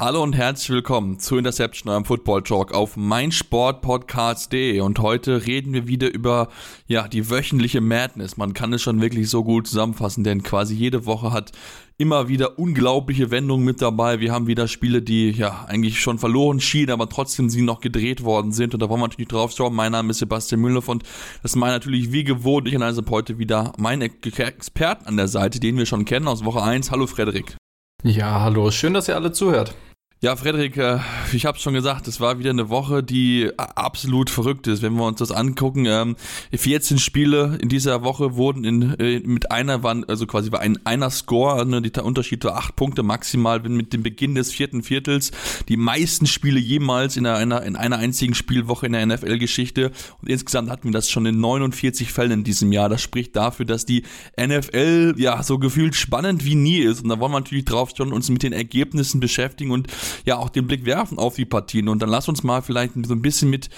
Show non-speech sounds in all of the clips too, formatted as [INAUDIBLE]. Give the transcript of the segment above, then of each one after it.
Hallo und herzlich willkommen zu Interception, eurem Football Talk auf meinsportpodcast.de und heute reden wir wieder über ja, die wöchentliche Madness. Man kann es schon wirklich so gut zusammenfassen, denn quasi jede Woche hat immer wieder unglaubliche Wendungen mit dabei. Wir haben wieder Spiele, die ja eigentlich schon verloren schienen, aber trotzdem sie noch gedreht worden sind und da wollen wir natürlich drauf schauen. Mein Name ist Sebastian Müller und das ist mein natürlich wie gewohnt. Ich und also heute wieder meinen Experten an der Seite, den wir schon kennen aus Woche 1. Hallo Frederik. Ja, hallo, schön, dass ihr alle zuhört. Ja, Frederik, äh, ich habe schon gesagt, es war wieder eine Woche, die absolut verrückt ist. Wenn wir uns das angucken, 14 ähm, Spiele in dieser Woche wurden in, äh, mit einer, waren, also quasi war ein einer Score, ne, der Unterschied war acht Punkte maximal, mit dem Beginn des vierten Viertels die meisten Spiele jemals in einer, in einer einzigen Spielwoche in der NFL-Geschichte. Und insgesamt hatten wir das schon in 49 Fällen in diesem Jahr. Das spricht dafür, dass die NFL ja so gefühlt spannend wie nie ist. Und da wollen wir natürlich drauf schon uns mit den Ergebnissen beschäftigen und ja auch den Blick werfen auf die Partien. Und dann lass uns mal vielleicht so ein bisschen mit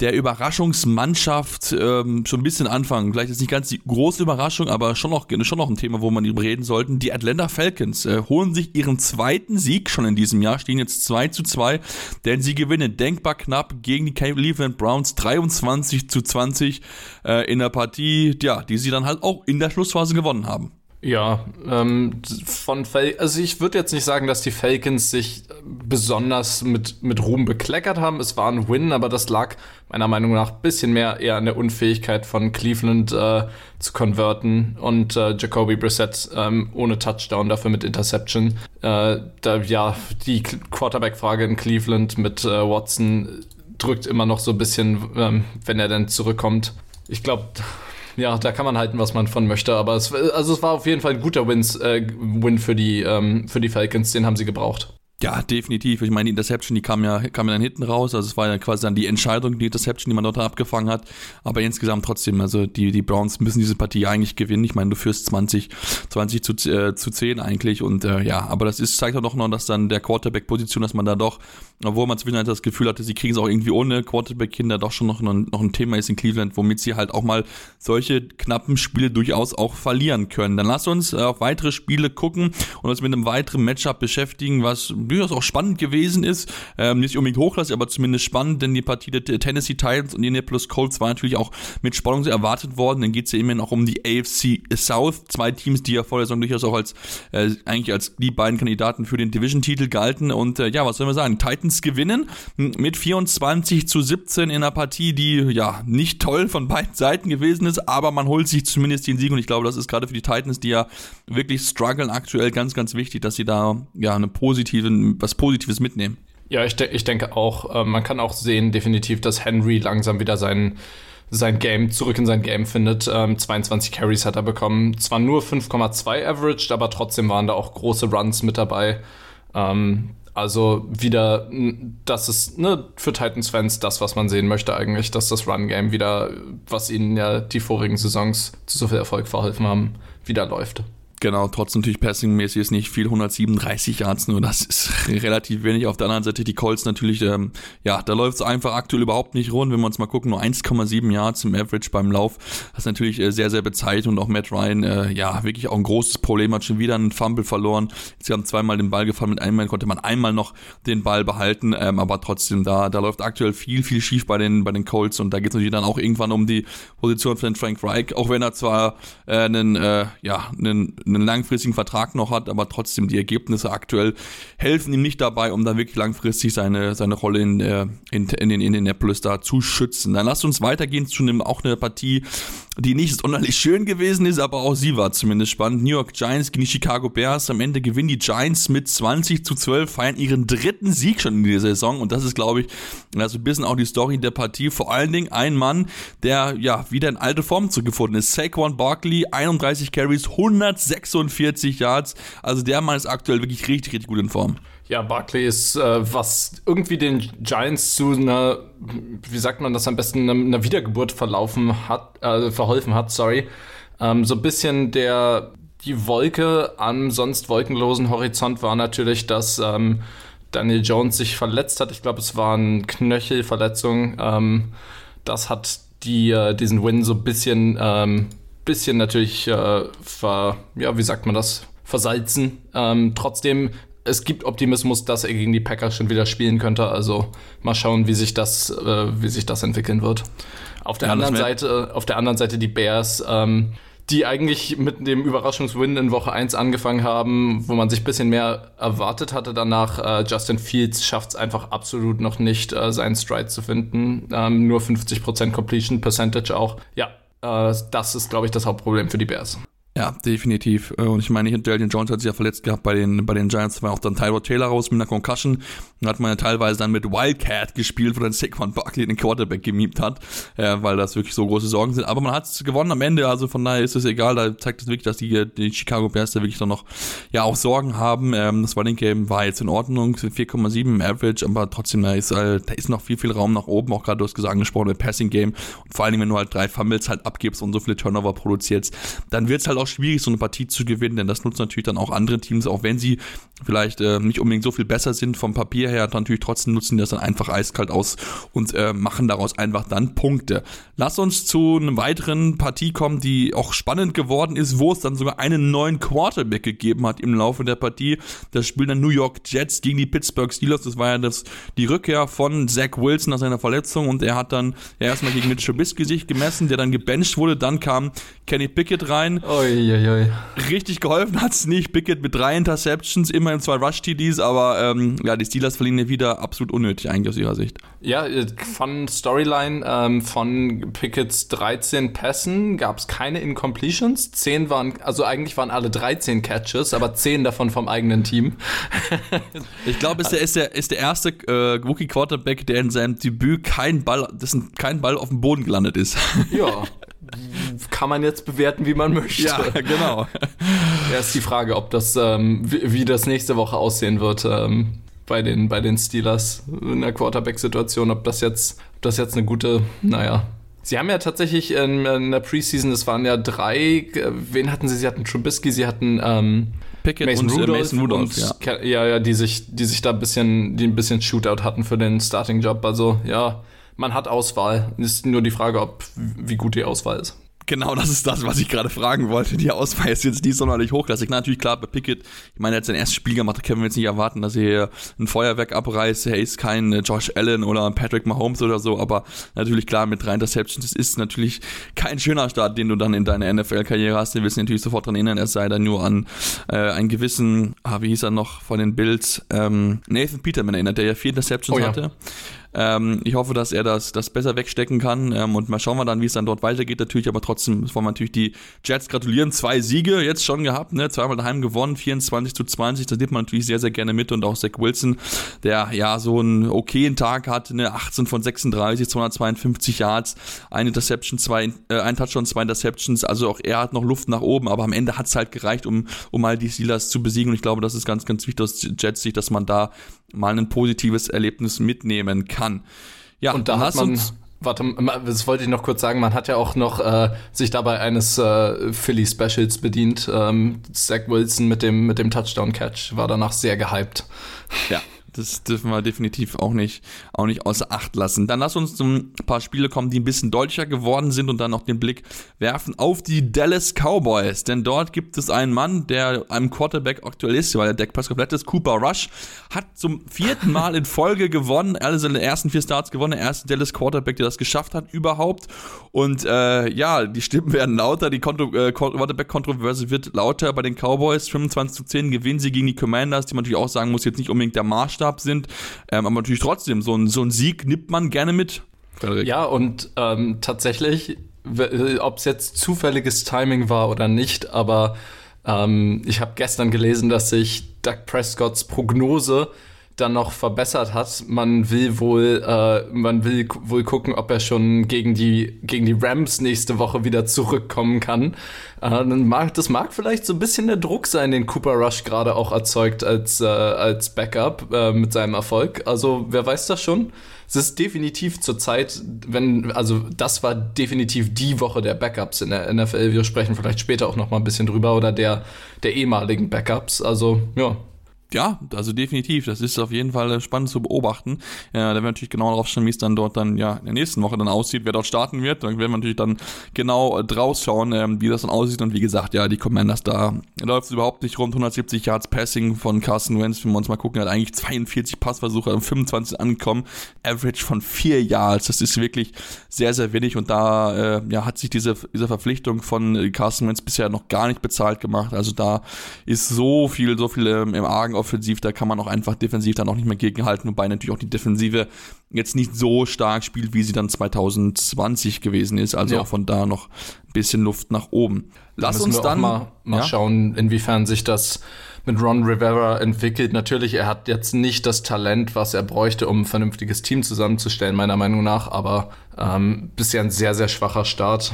der Überraschungsmannschaft ähm, schon ein bisschen anfangen. Vielleicht ist nicht ganz die große Überraschung, aber schon noch, schon noch ein Thema, wo man drüber reden sollten. Die Atlanta Falcons äh, holen sich ihren zweiten Sieg schon in diesem Jahr, stehen jetzt 2 zu 2, denn sie gewinnen denkbar knapp gegen die Cleveland Browns 23 zu 20 äh, in der Partie, ja, die sie dann halt auch in der Schlussphase gewonnen haben. Ja, ähm, von Fal also ich würde jetzt nicht sagen, dass die Falcons sich besonders mit, mit Ruhm bekleckert haben. Es war ein Win, aber das lag meiner Meinung nach ein bisschen mehr eher an der Unfähigkeit von Cleveland äh, zu konverten und äh, Jacoby Brissett ähm, ohne Touchdown, dafür mit Interception. Äh, da, ja, die Quarterback-Frage in Cleveland mit äh, Watson drückt immer noch so ein bisschen, ähm, wenn er dann zurückkommt. Ich glaube, ja, da kann man halten, was man von möchte. Aber es, also es war auf jeden Fall ein guter Wins, äh, Win für die, ähm, für die Falcons, den haben sie gebraucht. Ja, definitiv. Ich meine, die Interception, die kam ja, kam ja dann hinten raus. Also es war ja quasi dann die Entscheidung, die Interception, die man dort abgefangen hat. Aber insgesamt trotzdem, also die, die Browns müssen diese Partie eigentlich gewinnen. Ich meine, du führst 20, 20 zu, äh, zu 10 eigentlich. Und äh, ja, aber das ist, zeigt auch noch, dass dann der Quarterback-Position, dass man da doch, obwohl man zwischendurch das Gefühl hatte, sie kriegen es auch irgendwie ohne Quarterback-Kinder, doch schon noch, noch ein Thema ist in Cleveland, womit sie halt auch mal solche knappen Spiele durchaus auch verlieren können. Dann lass uns auf weitere Spiele gucken und uns mit einem weiteren Matchup beschäftigen, was durchaus auch spannend gewesen ist. Ähm, nicht unbedingt hochklassig, aber zumindest spannend, denn die Partie der Tennessee Titans und die Indianapolis Colts war natürlich auch mit Spannung so erwartet worden. Dann geht es ja immerhin auch um die AFC South. Zwei Teams, die ja vor der Saison durchaus auch als äh, eigentlich als die beiden Kandidaten für den Division-Titel galten. Und äh, ja, was soll man sagen? Titans gewinnen mit 24 zu 17 in einer Partie, die ja nicht toll von beiden Seiten gewesen ist, aber man holt sich zumindest den Sieg und ich glaube, das ist gerade für die Titans, die ja wirklich strugglen aktuell ganz, ganz wichtig, dass sie da ja eine positive was Positives mitnehmen. Ja, ich, de ich denke auch, äh, man kann auch sehen, definitiv, dass Henry langsam wieder sein, sein Game, zurück in sein Game findet. Ähm, 22 Carries hat er bekommen. Zwar nur 5,2 averaged, aber trotzdem waren da auch große Runs mit dabei. Ähm, also wieder, das ist ne, für Titans-Fans das, was man sehen möchte eigentlich, dass das Run-Game wieder, was ihnen ja die vorigen Saisons zu so viel Erfolg verholfen haben, wieder läuft. Genau, trotzdem natürlich passingmäßig ist nicht viel, 137 Yards nur, das ist [LAUGHS] relativ wenig. Auf der anderen Seite die Colts natürlich, ähm, ja, da läuft es einfach aktuell überhaupt nicht rund. Wenn wir uns mal gucken, nur 1,7 Yards im Average beim Lauf, das ist natürlich äh, sehr, sehr bezeichnet und auch Matt Ryan, äh, ja, wirklich auch ein großes Problem, hat schon wieder einen Fumble verloren. Sie haben zweimal den Ball gefallen, mit einmal konnte man einmal noch den Ball behalten, ähm, aber trotzdem, da, da läuft aktuell viel, viel schief bei den, bei den Colts und da geht es natürlich dann auch irgendwann um die Position von Frank Reich, auch wenn er zwar äh, einen, äh, ja, einen einen langfristigen Vertrag noch hat, aber trotzdem die Ergebnisse aktuell helfen ihm nicht dabei, um da wirklich langfristig seine, seine Rolle in, in, in, in Indianapolis da zu schützen. Dann lasst uns weitergehen zu einem, auch eine Partie, die nicht sonderlich schön gewesen ist, aber auch sie war zumindest spannend. New York Giants gegen die Chicago Bears. Am Ende gewinnen die Giants mit 20 zu 12, feiern ihren dritten Sieg schon in dieser Saison. Und das ist, glaube ich, also ein bisschen auch die Story der Partie. Vor allen Dingen ein Mann, der ja wieder in alte Form zurückgefunden ist. Saquon Barkley, 31 Carries, 146 Yards. Also der Mann ist aktuell wirklich richtig, richtig gut in Form. Ja, Barkley ist, äh, was irgendwie den Giants zu einer, wie sagt man das am besten, einer Wiedergeburt verlaufen hat, äh, verholfen hat, sorry. Ähm, so ein bisschen der, die Wolke am sonst wolkenlosen Horizont war natürlich, dass ähm, Daniel Jones sich verletzt hat. Ich glaube, es war eine Knöchelverletzung. Ähm, das hat die äh, diesen Win so ein bisschen, ähm, bisschen natürlich, äh, ver, ja, wie sagt man das, versalzen. Ähm, trotzdem, es gibt Optimismus, dass er gegen die Packers schon wieder spielen könnte. Also mal schauen, wie sich das, äh, wie sich das entwickeln wird. Auf der ja, anderen Seite, auf der anderen Seite die Bears. Ähm, die eigentlich mit dem Überraschungswin in Woche 1 angefangen haben, wo man sich ein bisschen mehr erwartet hatte danach. Äh, Justin Fields schafft es einfach absolut noch nicht, äh, seinen Stride zu finden. Ähm, nur 50% Completion Percentage auch. Ja, äh, das ist, glaube ich, das Hauptproblem für die Bears. Ja, definitiv. Äh, und ich meine, Daniel Jones hat sich ja verletzt gehabt bei den, bei den Giants, war auch dann Tyrod Taylor raus mit einer Concussion. Und hat man ja teilweise dann mit Wildcat gespielt, wo dann Saquon Barkley den Quarterback gemiebt hat, äh, weil das wirklich so große Sorgen sind. Aber man hat es gewonnen am Ende, also von daher ist es egal. Da zeigt es wirklich, dass die, die Chicago Bears da wirklich dann noch, ja, auch Sorgen haben. Ähm, das Running Game war jetzt in Ordnung, 4,7 im Average, aber trotzdem, da ist, äh, da ist noch viel, viel Raum nach oben, auch gerade du hast gesagt, angesprochen, im Passing Game. Und vor allem, wenn du halt drei Fumbles halt abgibst und so viele Turnover produzierst, dann wird es halt auch schwierig, so eine Partie zu gewinnen, denn das nutzt natürlich dann auch andere Teams, auch wenn sie vielleicht äh, nicht unbedingt so viel besser sind vom Papier her, natürlich trotzdem nutzen die das dann einfach eiskalt aus und äh, machen daraus einfach dann Punkte. Lass uns zu einer weiteren Partie kommen, die auch spannend geworden ist, wo es dann sogar einen neuen Quarterback gegeben hat im Laufe der Partie. Das Spiel der New York Jets gegen die Pittsburgh Steelers. Das war ja das, die Rückkehr von Zach Wilson nach seiner Verletzung und er hat dann ja, erstmal gegen Mitch Trubisky sich gemessen, der dann gebencht wurde. Dann kam Kenny Pickett rein. Oi, oi. Richtig geholfen hat es nicht. Pickett mit drei Interceptions, immerhin zwei Rush-TDs, aber ähm, ja, die Steelers verlieren ja wieder absolut unnötig eigentlich aus ihrer Sicht. Ja, äh, von Storyline ähm, von Picketts 13 Pässen gab es keine Incompletions. 10 waren, also eigentlich waren alle 13 Catches, aber 10 davon vom eigenen Team. [LAUGHS] ich glaube, ist der, ist, der, ist der erste äh, Rookie Quarterback, der in seinem Debüt kein Ball, dessen kein Ball auf dem Boden gelandet ist. ja. [LAUGHS] kann man jetzt bewerten, wie man möchte. Ja, genau. [LAUGHS] Ist die Frage, ob das, ähm, wie, wie, das nächste Woche aussehen wird ähm, bei, den, bei den Steelers in der Quarterback-Situation, ob das jetzt, ob das jetzt eine gute, naja. Sie haben ja tatsächlich in, in der Preseason, es waren ja drei, wen hatten sie? Sie hatten Trubisky, sie hatten ähm, Pickett Mason und Rudolph, Mason Rudolph und, ja. ja, ja, die sich, die sich da ein bisschen, die ein bisschen Shootout hatten für den Starting-Job. Also ja, man hat Auswahl. Ist nur die Frage, ob wie gut die Auswahl ist. Genau, das ist das, was ich gerade fragen wollte. Die Auswahl ist jetzt nicht sonderlich hochklassig. Na, natürlich klar, bei Pickett, ich meine, er hat sein erstes Spiel gemacht, da können wir jetzt nicht erwarten, dass er hier ein Feuerwerk abreißt. Er ist kein äh, Josh Allen oder Patrick Mahomes oder so, aber natürlich klar, mit drei Interceptions, das ist natürlich kein schöner Start, den du dann in deiner NFL-Karriere hast. Wir wissen natürlich sofort daran erinnern, es sei dann nur an äh, einen gewissen, ah, wie hieß er noch von den Bills, ähm, Nathan Peterman erinnert, der ja vier Interceptions oh, ja. hatte. Ähm, ich hoffe, dass er das, das besser wegstecken kann ähm, und mal schauen wir dann, wie es dann dort weitergeht natürlich, aber trotzdem wollen wir natürlich die Jets gratulieren. Zwei Siege jetzt schon gehabt, ne? zweimal daheim gewonnen, 24 zu 20, das nimmt man natürlich sehr, sehr gerne mit und auch Zach Wilson, der ja so einen okayen Tag hatte, ne? 18 von 36, 252 Yards, ein Interception, zwei, äh, ein Touchdown, zwei Interceptions, also auch er hat noch Luft nach oben, aber am Ende hat es halt gereicht, um, um mal die Steelers zu besiegen und ich glaube, das ist ganz, ganz wichtig aus Jets Sicht, dass man da mal ein positives Erlebnis mitnehmen kann. Ja, und da hat man, warte, das wollte ich noch kurz sagen, man hat ja auch noch äh, sich dabei eines äh, Philly Specials bedient. Ähm, Zach Wilson mit dem, mit dem Touchdown-Catch war danach sehr gehypt. Ja, [LAUGHS] das dürfen wir definitiv auch nicht, auch nicht außer Acht lassen. Dann lass uns ein paar Spiele kommen, die ein bisschen deutlicher geworden sind und dann noch den Blick werfen auf die Dallas Cowboys. Denn dort gibt es einen Mann, der einem Quarterback aktuell ist, weil der Deck komplett ist. Cooper Rush hat zum vierten Mal in Folge gewonnen, alle seine ersten vier Starts gewonnen, der erste Dallas Quarterback, der das geschafft hat überhaupt. Und äh, ja, die Stimmen werden lauter, die äh, Quarterback-Kontroverse wird lauter bei den Cowboys. 25 zu 10 gewinnen sie gegen die Commanders, die man natürlich auch sagen muss, jetzt nicht unbedingt der Maßstab Maßstab sind. Ähm, aber natürlich trotzdem, so ein, so ein Sieg nimmt man gerne mit. Frederik. Ja, und ähm, tatsächlich, ob es jetzt zufälliges Timing war oder nicht, aber ähm, ich habe gestern gelesen, dass sich Doug Prescotts Prognose dann noch verbessert hat. Man will wohl, äh, man will wohl gucken, ob er schon gegen die gegen die Rams nächste Woche wieder zurückkommen kann. Äh, mag, das mag vielleicht so ein bisschen der Druck sein, den Cooper Rush gerade auch erzeugt als äh, als Backup äh, mit seinem Erfolg. Also wer weiß das schon? Es ist definitiv zur Zeit, wenn also das war definitiv die Woche der Backups in der NFL. Wir sprechen vielleicht später auch noch mal ein bisschen drüber oder der der ehemaligen Backups. Also ja Ja, also definitiv. Das ist auf jeden Fall spannend zu beobachten. Äh, da werden wir natürlich genau darauf schauen, wie es dann dort dann ja in der nächsten Woche dann aussieht, wer dort starten wird. Dann werden wir natürlich dann genau draus schauen, ähm, wie das dann aussieht. Und wie gesagt, ja, die Commanders da läuft es überhaupt nicht rund. 170 Yards Passing von Carson Wentz, wenn wir uns mal gucken, hat eigentlich 42 Passversuche, 25 angekommen. Average von 4 Yards. Das ist wirklich sehr, sehr wenig. Und da äh, ja, hat sich diese, diese Verpflichtung von Carson Wentz bisher noch gar nicht bezahlt gemacht. Also da ist so viel, so viel ähm, im Argen offensiv, da kann man auch einfach defensiv dann auch nicht mehr gegenhalten, wobei natürlich auch die Defensive jetzt nicht so stark spielt, wie sie dann 2020 gewesen ist. Also ja. auch von da noch ein bisschen Luft nach oben. Lass uns dann mal, mal ja? schauen, inwiefern sich das mit Ron Rivera entwickelt. Natürlich, er hat jetzt nicht das Talent, was er bräuchte, um ein vernünftiges Team zusammenzustellen, meiner Meinung nach, aber ähm, bisher ein sehr, sehr schwacher Start.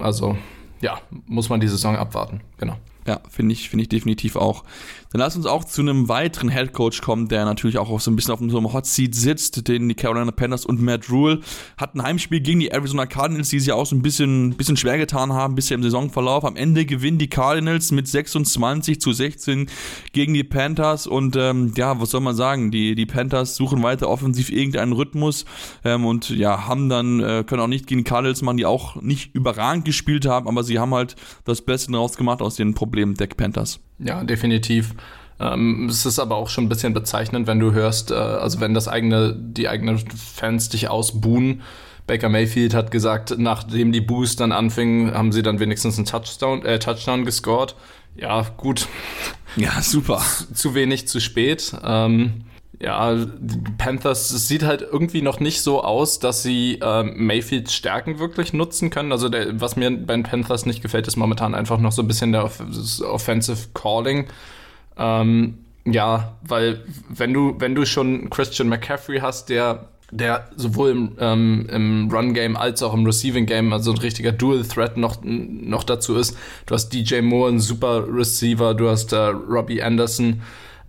Also ja, muss man die Saison abwarten. Genau. Ja, finde ich, finde ich definitiv auch. Dann lass uns auch zu einem weiteren Head Coach kommen, der natürlich auch so ein bisschen auf so einem Hot Seat sitzt, den die Carolina Panthers und Matt Rule hatten ein Heimspiel gegen die Arizona Cardinals, die sich auch so ein bisschen, bisschen schwer getan haben, bisher im Saisonverlauf. Am Ende gewinnen die Cardinals mit 26 zu 16 gegen die Panthers und ähm, ja, was soll man sagen? Die, die Panthers suchen weiter offensiv irgendeinen Rhythmus ähm, und ja, haben dann, äh, können auch nicht gegen die Cardinals machen, die auch nicht überragend gespielt haben, aber sie haben halt das Beste daraus gemacht aus den Problemen der Panthers. Ja, definitiv. Ähm, es ist aber auch schon ein bisschen bezeichnend, wenn du hörst, äh, also wenn das eigene, die eigenen Fans dich ausbuhen. Baker Mayfield hat gesagt, nachdem die Boos dann anfingen, haben sie dann wenigstens einen Touchdown, äh, Touchdown gescored. Ja, gut. Ja, super. Zu, zu wenig, zu spät. Ähm, ja, Panthers, es sieht halt irgendwie noch nicht so aus, dass sie ähm, Mayfields Stärken wirklich nutzen können. Also der, was mir bei den Panthers nicht gefällt, ist momentan einfach noch so ein bisschen der Offensive Calling. Ähm, ja, weil wenn du, wenn du schon Christian McCaffrey hast, der der sowohl im, ähm, im Run-Game als auch im Receiving-Game, also ein richtiger Dual-Threat noch, noch dazu ist. Du hast DJ Moore, ein super Receiver, du hast äh, Robbie Anderson,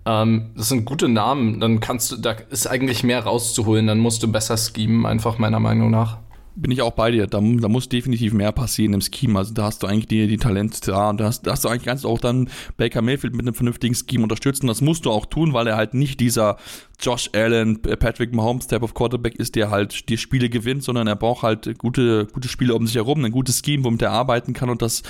ähm, das sind gute Namen, dann kannst du, da ist eigentlich mehr rauszuholen, dann musst du besser schemen, einfach meiner Meinung nach bin ich auch bei dir. Da, da, muss definitiv mehr passieren im Scheme. Also da hast du eigentlich die, die Talente da. Da hast, da hast du eigentlich ganz auch dann Baker Mayfield mit einem vernünftigen Scheme unterstützen. Das musst du auch tun, weil er halt nicht dieser Josh Allen, Patrick Mahomes Type of Quarterback ist, der halt die Spiele gewinnt, sondern er braucht halt gute, gute Spiele um sich herum, ein gutes Scheme, womit er arbeiten kann. Und das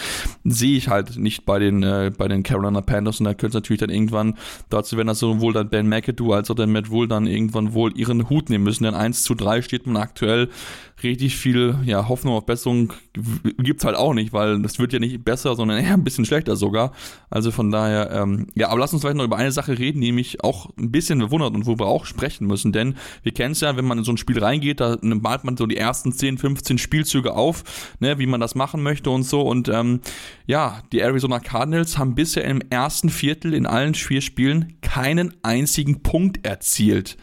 sehe ich halt nicht bei den, äh, bei den Carolina Panthers. Und da könnte es natürlich dann irgendwann dazu werden, dass sowohl dann Ben McAdoo als auch dann Matt Wool dann irgendwann wohl ihren Hut nehmen müssen. Denn 1 zu 3 steht man aktuell richtig viel ja, Hoffnung auf Besserung gibt's halt auch nicht, weil das wird ja nicht besser, sondern eher ein bisschen schlechter sogar. Also von daher, ähm, ja, aber lass uns vielleicht noch über eine Sache reden, die mich auch ein bisschen bewundert und wo wir auch sprechen müssen, denn wir kennen es ja, wenn man in so ein Spiel reingeht, da malt man so die ersten 10, 15 Spielzüge auf, ne, wie man das machen möchte und so und ähm, ja, die Arizona Cardinals haben bisher im ersten Viertel in allen vier Spielen keinen einzigen Punkt erzielt.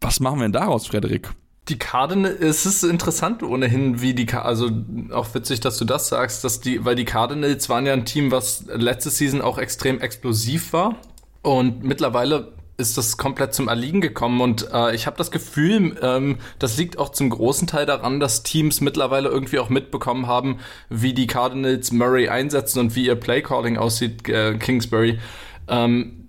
Was machen wir denn daraus, Frederik? Die Cardinals, es ist interessant ohnehin, wie die, also auch witzig, dass du das sagst, dass die, weil die Cardinals waren ja ein Team, was letzte Season auch extrem explosiv war und mittlerweile ist das komplett zum Erliegen gekommen und äh, ich habe das Gefühl, ähm, das liegt auch zum großen Teil daran, dass Teams mittlerweile irgendwie auch mitbekommen haben, wie die Cardinals Murray einsetzen und wie ihr Playcalling aussieht, äh, Kingsbury. Ähm,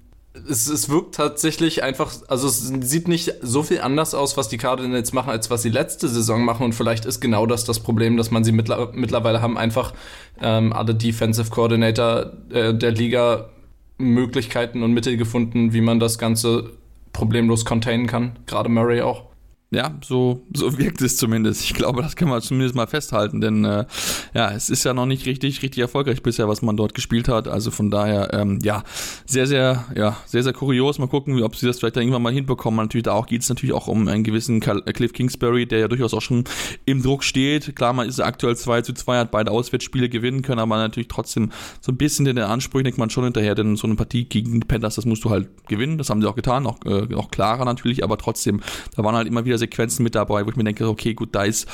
es, es wirkt tatsächlich einfach, also es sieht nicht so viel anders aus, was die Cardinals machen, als was sie letzte Saison machen. Und vielleicht ist genau das das Problem, dass man sie mittler mittlerweile haben, einfach ähm, alle Defensive Coordinator äh, der Liga Möglichkeiten und Mittel gefunden, wie man das Ganze problemlos containen kann. Gerade Murray auch. Ja, so, so [LAUGHS] wirkt es zumindest. Ich glaube, das kann man zumindest mal festhalten, denn äh, ja, es ist ja noch nicht richtig, richtig erfolgreich bisher, was man dort gespielt hat. Also von daher, ähm, ja, sehr, sehr, ja, sehr, sehr kurios. Mal gucken, ob sie das vielleicht irgendwann mal hinbekommen. Natürlich, da auch geht es natürlich auch um einen gewissen äh, Cliff Kingsbury, der ja durchaus auch schon im Druck steht. Klar, man ist aktuell 2 zu 2, hat beide Auswärtsspiele gewinnen können, aber natürlich trotzdem so ein bisschen in der Ansprüche denkt man schon hinterher, denn so eine Partie gegen die Panthers, das musst du halt gewinnen. Das haben sie auch getan, auch, äh, auch klarer natürlich, aber trotzdem, da waren halt immer wieder Sequenzen mit dabei, wo ich mir denke, okay, gut, da ist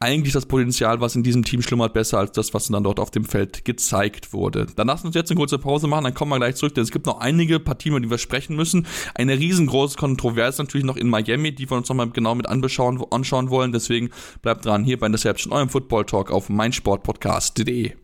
eigentlich das Potenzial, was in diesem Team schlummert, besser als das, was dann dort auf dem Feld gezeigt wurde. Dann lassen wir uns jetzt eine kurze Pause machen, dann kommen wir gleich zurück, denn es gibt noch einige Partien, über die wir sprechen müssen. Eine riesengroße Kontroverse natürlich noch in Miami, die wir uns nochmal genau mit anschauen, wollen. Deswegen bleibt dran hier bei Interception, eurem Football Talk auf meinsportpodcast.de.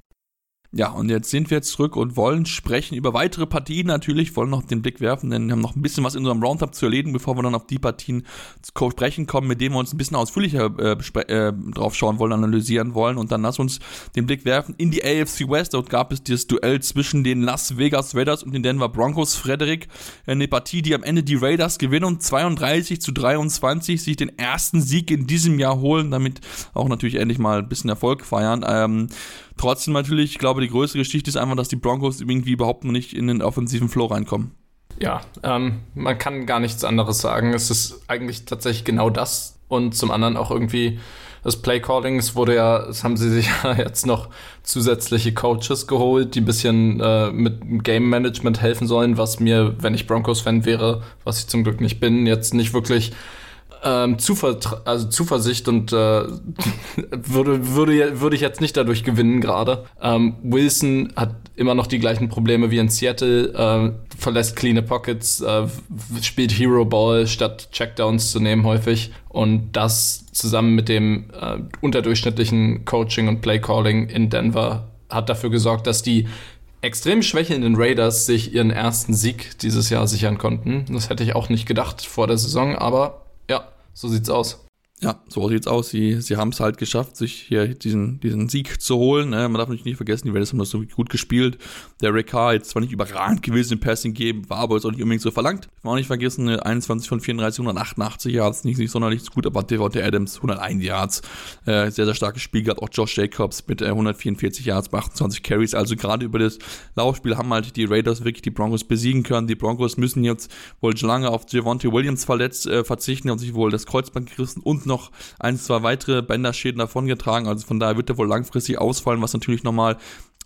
Ja, und jetzt sind wir zurück und wollen sprechen über weitere Partien natürlich, wollen noch den Blick werfen, denn wir haben noch ein bisschen was in unserem Roundup zu erledigen, bevor wir dann auf die Partien zu sprechen kommen, mit denen wir uns ein bisschen ausführlicher äh, äh, drauf schauen wollen, analysieren wollen. Und dann lass uns den Blick werfen in die AFC West. Dort gab es das Duell zwischen den Las Vegas Raiders und den Denver Broncos. Frederik, eine Partie, die am Ende die Raiders gewinnen und 32 zu 23 sich den ersten Sieg in diesem Jahr holen, damit auch natürlich endlich mal ein bisschen Erfolg feiern. Ähm, Trotzdem natürlich, ich glaube, die größte Geschichte ist einfach, dass die Broncos irgendwie überhaupt noch nicht in den offensiven Flow reinkommen. Ja, ähm, man kann gar nichts anderes sagen. Es ist eigentlich tatsächlich genau das. Und zum anderen auch irgendwie das Playcalling. Es wurde ja, das haben sie sich [LAUGHS] ja jetzt noch zusätzliche Coaches geholt, die ein bisschen äh, mit Game Management helfen sollen, was mir, wenn ich Broncos-Fan wäre, was ich zum Glück nicht bin, jetzt nicht wirklich ähm, Zuver also Zuversicht und äh, [LAUGHS] würde, würde, würde ich jetzt nicht dadurch gewinnen gerade. Ähm, Wilson hat immer noch die gleichen Probleme wie in Seattle, äh, verlässt clean Pockets, äh, spielt Hero Ball statt Checkdowns zu nehmen häufig und das zusammen mit dem äh, unterdurchschnittlichen Coaching und Playcalling in Denver hat dafür gesorgt, dass die extrem schwächelnden Raiders sich ihren ersten Sieg dieses Jahr sichern konnten. Das hätte ich auch nicht gedacht vor der Saison, aber so sieht's aus. Ja, so sieht's aus. Sie, sie haben es halt geschafft, sich hier diesen, diesen Sieg zu holen. Man darf natürlich nicht vergessen, die Raiders haben das so gut gespielt. Der Rick Carr jetzt zwar nicht überragend gewesen im Passing Game, war aber jetzt auch nicht unbedingt so verlangt. Man auch nicht vergessen, 21 von 34, 188 Yards, nicht, nicht sonderlich gut, aber Devontae Adams 101 Yards. Äh, sehr, sehr starkes Spiel gehabt. Auch Josh Jacobs mit äh, 144 Yards bei 28 Carries. Also gerade über das Laufspiel haben halt die Raiders wirklich die Broncos besiegen können. Die Broncos müssen jetzt wohl schon lange auf Javonte Williams verletzt äh, verzichten, haben sich wohl das Kreuzband gerissen und noch ein, zwei weitere Bänderschäden davongetragen. Also von daher wird er wohl langfristig ausfallen, was natürlich nochmal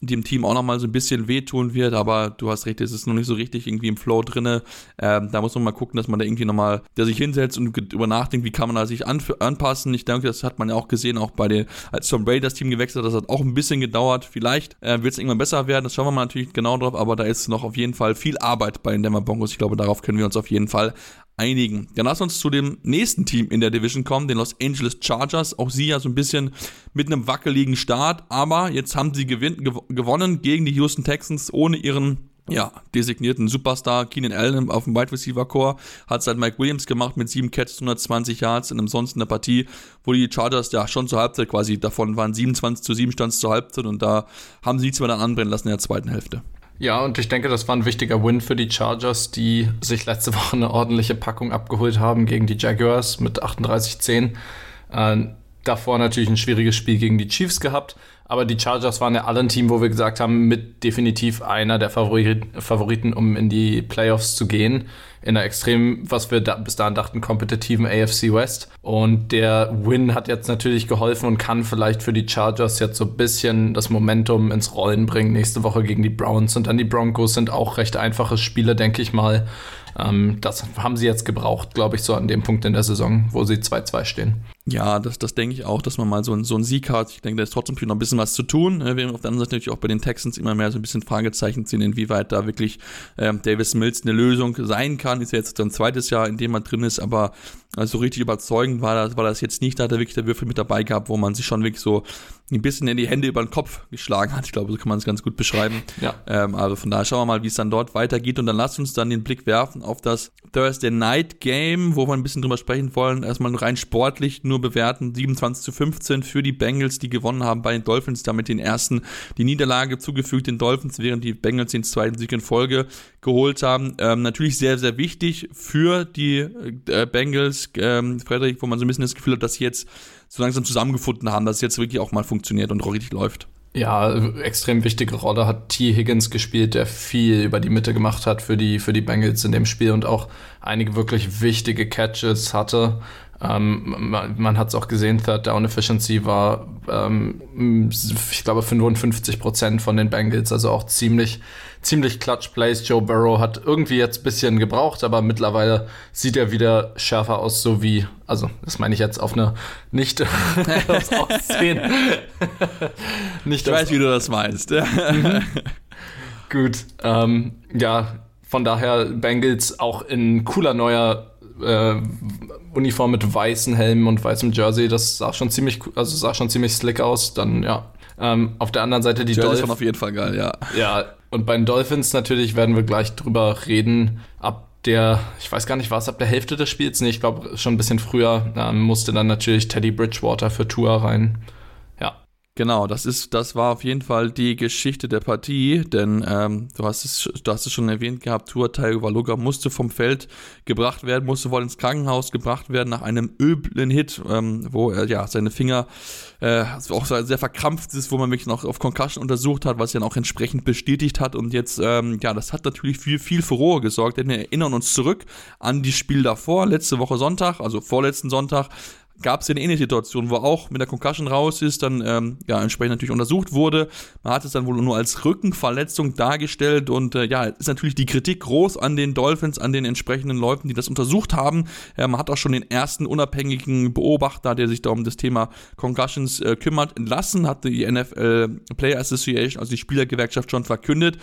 dem Team auch nochmal so ein bisschen wehtun wird, aber du hast recht, es ist noch nicht so richtig irgendwie im Flow drinne. Ähm, da muss man mal gucken, dass man da irgendwie nochmal, der sich hinsetzt und über nachdenkt, wie kann man da sich an, anpassen. Ich denke, das hat man ja auch gesehen, auch bei den, als Tom Brady das Team gewechselt hat, das hat auch ein bisschen gedauert. Vielleicht äh, wird es irgendwann besser werden, das schauen wir mal natürlich genau drauf, aber da ist noch auf jeden Fall viel Arbeit bei den Denver Broncos. Ich glaube, darauf können wir uns auf jeden Fall einigen. Dann lass uns zu dem nächsten Team in der Division kommen, den Los Angeles Chargers. Auch sie ja so ein bisschen mit einem wackeligen Start, aber jetzt haben sie gew gewonnen gegen die Houston Texans ohne ihren ja, designierten Superstar Keenan Allen auf dem Wide Receiver Core hat seit Mike Williams gemacht mit sieben Catches, 120 Yards in ansonsten einer Partie, wo die Chargers ja schon zur Halbzeit quasi davon waren 27 zu 7 stand zur Halbzeit und da haben sie nichts mehr dann anbrennen lassen in der zweiten Hälfte. Ja, und ich denke, das war ein wichtiger Win für die Chargers, die sich letzte Woche eine ordentliche Packung abgeholt haben gegen die Jaguars mit 38-10. Äh, davor natürlich ein schwieriges Spiel gegen die Chiefs gehabt. Aber die Chargers waren ja alle ein Team, wo wir gesagt haben, mit definitiv einer der Favoriten, um in die Playoffs zu gehen. In einer extrem, was wir da, bis dahin dachten, kompetitiven AFC West. Und der Win hat jetzt natürlich geholfen und kann vielleicht für die Chargers jetzt so ein bisschen das Momentum ins Rollen bringen. Nächste Woche gegen die Browns und dann die Broncos sind auch recht einfache Spiele, denke ich mal. Ähm, das haben sie jetzt gebraucht, glaube ich, so an dem Punkt in der Saison, wo sie 2-2 stehen. Ja, das, das denke ich auch, dass man mal so, ein, so einen Sieg hat. Ich denke, da ist trotzdem noch ein bisschen was zu tun. Wir haben auf der anderen Seite natürlich auch bei den Texans immer mehr so ein bisschen Fragezeichen ziehen, inwieweit da wirklich ähm, Davis Mills eine Lösung sein kann. Ist ja jetzt ein zweites Jahr, in dem man drin ist, aber also richtig überzeugend war das, war das jetzt nicht. Da hat er wirklich der Würfel mit dabei gehabt, wo man sich schon wirklich so ein bisschen in die Hände über den Kopf geschlagen hat. Ich glaube, so kann man es ganz gut beschreiben. Ja. Ähm, also von daher schauen wir mal, wie es dann dort weitergeht. Und dann lasst uns dann den Blick werfen auf das Thursday Night Game, wo wir ein bisschen drüber sprechen wollen. Erstmal rein sportlich nur bewerten. 27 zu 15 für die Bengals, die gewonnen haben bei den Dolphins, damit den ersten die Niederlage zugefügt den Dolphins, während die Bengals den zweiten Sieg in Folge geholt haben. Ähm, natürlich sehr, sehr wichtig für die äh, Bengals, ähm, Frederik, wo man so ein bisschen das Gefühl hat, dass sie jetzt so langsam zusammengefunden haben, dass es jetzt wirklich auch mal funktioniert und richtig läuft. Ja, extrem wichtige Rolle hat T. Higgins gespielt, der viel über die Mitte gemacht hat für die, für die Bengals in dem Spiel und auch einige wirklich wichtige Catches hatte. Ähm, man, man hat es auch gesehen, Third Down Efficiency war, ähm, ich glaube, 55 Prozent von den Bengals, also auch ziemlich, ziemlich Clutch Plays. Joe Burrow hat irgendwie jetzt ein bisschen gebraucht, aber mittlerweile sieht er wieder schärfer aus, so wie, also das meine ich jetzt auf eine nicht [LAUGHS] aufs Aussehen. [LAUGHS] nicht ich weiß, wie du das meinst. [LAUGHS] Mhm. Gut, ähm, ja, von daher Bengals auch in cooler neuer äh, Uniform mit weißen Helmen und weißem Jersey, das sah schon ziemlich, also sah schon ziemlich slick aus. Dann ja. Ähm, auf der anderen Seite die Dolphins. auf jeden Fall geil, ja. Ja, und bei den Dolphins natürlich werden wir gleich drüber reden. Ab der, ich weiß gar nicht, war es ab der Hälfte des Spiels? Nee, ich glaube schon ein bisschen früher ähm, musste dann natürlich Teddy Bridgewater für Tour rein. Genau, das ist, das war auf jeden Fall die Geschichte der Partie, denn ähm, du hast es, du hast es schon erwähnt gehabt, Tua Tagovailoa musste vom Feld gebracht werden, musste wohl ins Krankenhaus gebracht werden nach einem üblen Hit, ähm, wo er ja seine Finger äh, auch sehr verkrampft ist, wo man wirklich noch auf Concussion untersucht hat, was er auch entsprechend bestätigt hat. Und jetzt, ähm, ja, das hat natürlich für viel Furore gesorgt, denn wir erinnern uns zurück an die Spiel davor, letzte Woche Sonntag, also vorletzten Sonntag, gab es eine ähnliche Situation, wo auch mit der Concussion raus ist, dann ähm, ja entsprechend natürlich untersucht wurde. Man hat es dann wohl nur als Rückenverletzung dargestellt und äh, ja, ist natürlich die Kritik groß an den Dolphins, an den entsprechenden Leuten, die das untersucht haben. Äh, man hat auch schon den ersten unabhängigen Beobachter, der sich da um das Thema Concussions äh, kümmert, entlassen, hatte die NFL Player Association, also die Spielergewerkschaft schon verkündet.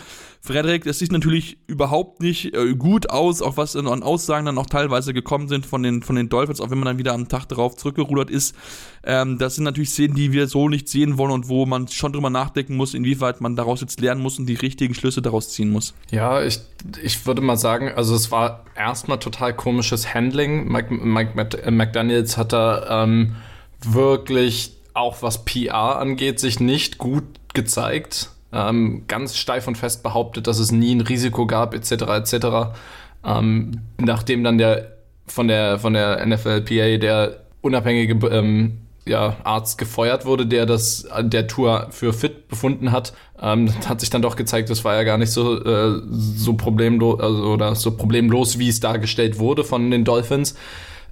Frederik, das sieht natürlich überhaupt nicht äh, gut aus, auch was an Aussagen dann auch teilweise gekommen sind von den, von den Dolphins, auch wenn man dann wieder am Tag darauf zurückgerudert ist. Ähm, das sind natürlich Szenen, die wir so nicht sehen wollen und wo man schon drüber nachdenken muss, inwieweit man daraus jetzt lernen muss und die richtigen Schlüsse daraus ziehen muss. Ja, ich, ich würde mal sagen, also es war erstmal total komisches Handling. Mike, Mike äh, McDaniels hat da ähm, wirklich auch was PR angeht, sich nicht gut gezeigt. Ähm, ganz steif und fest behauptet, dass es nie ein Risiko gab, etc. etc. Ähm, nachdem dann der von der von der NFLPA der unabhängige ähm, ja, Arzt gefeuert wurde, der das der Tour für fit befunden hat, ähm, [LAUGHS] hat sich dann doch gezeigt, das war ja gar nicht so äh, so problemlos also, oder so problemlos, wie es dargestellt wurde von den Dolphins.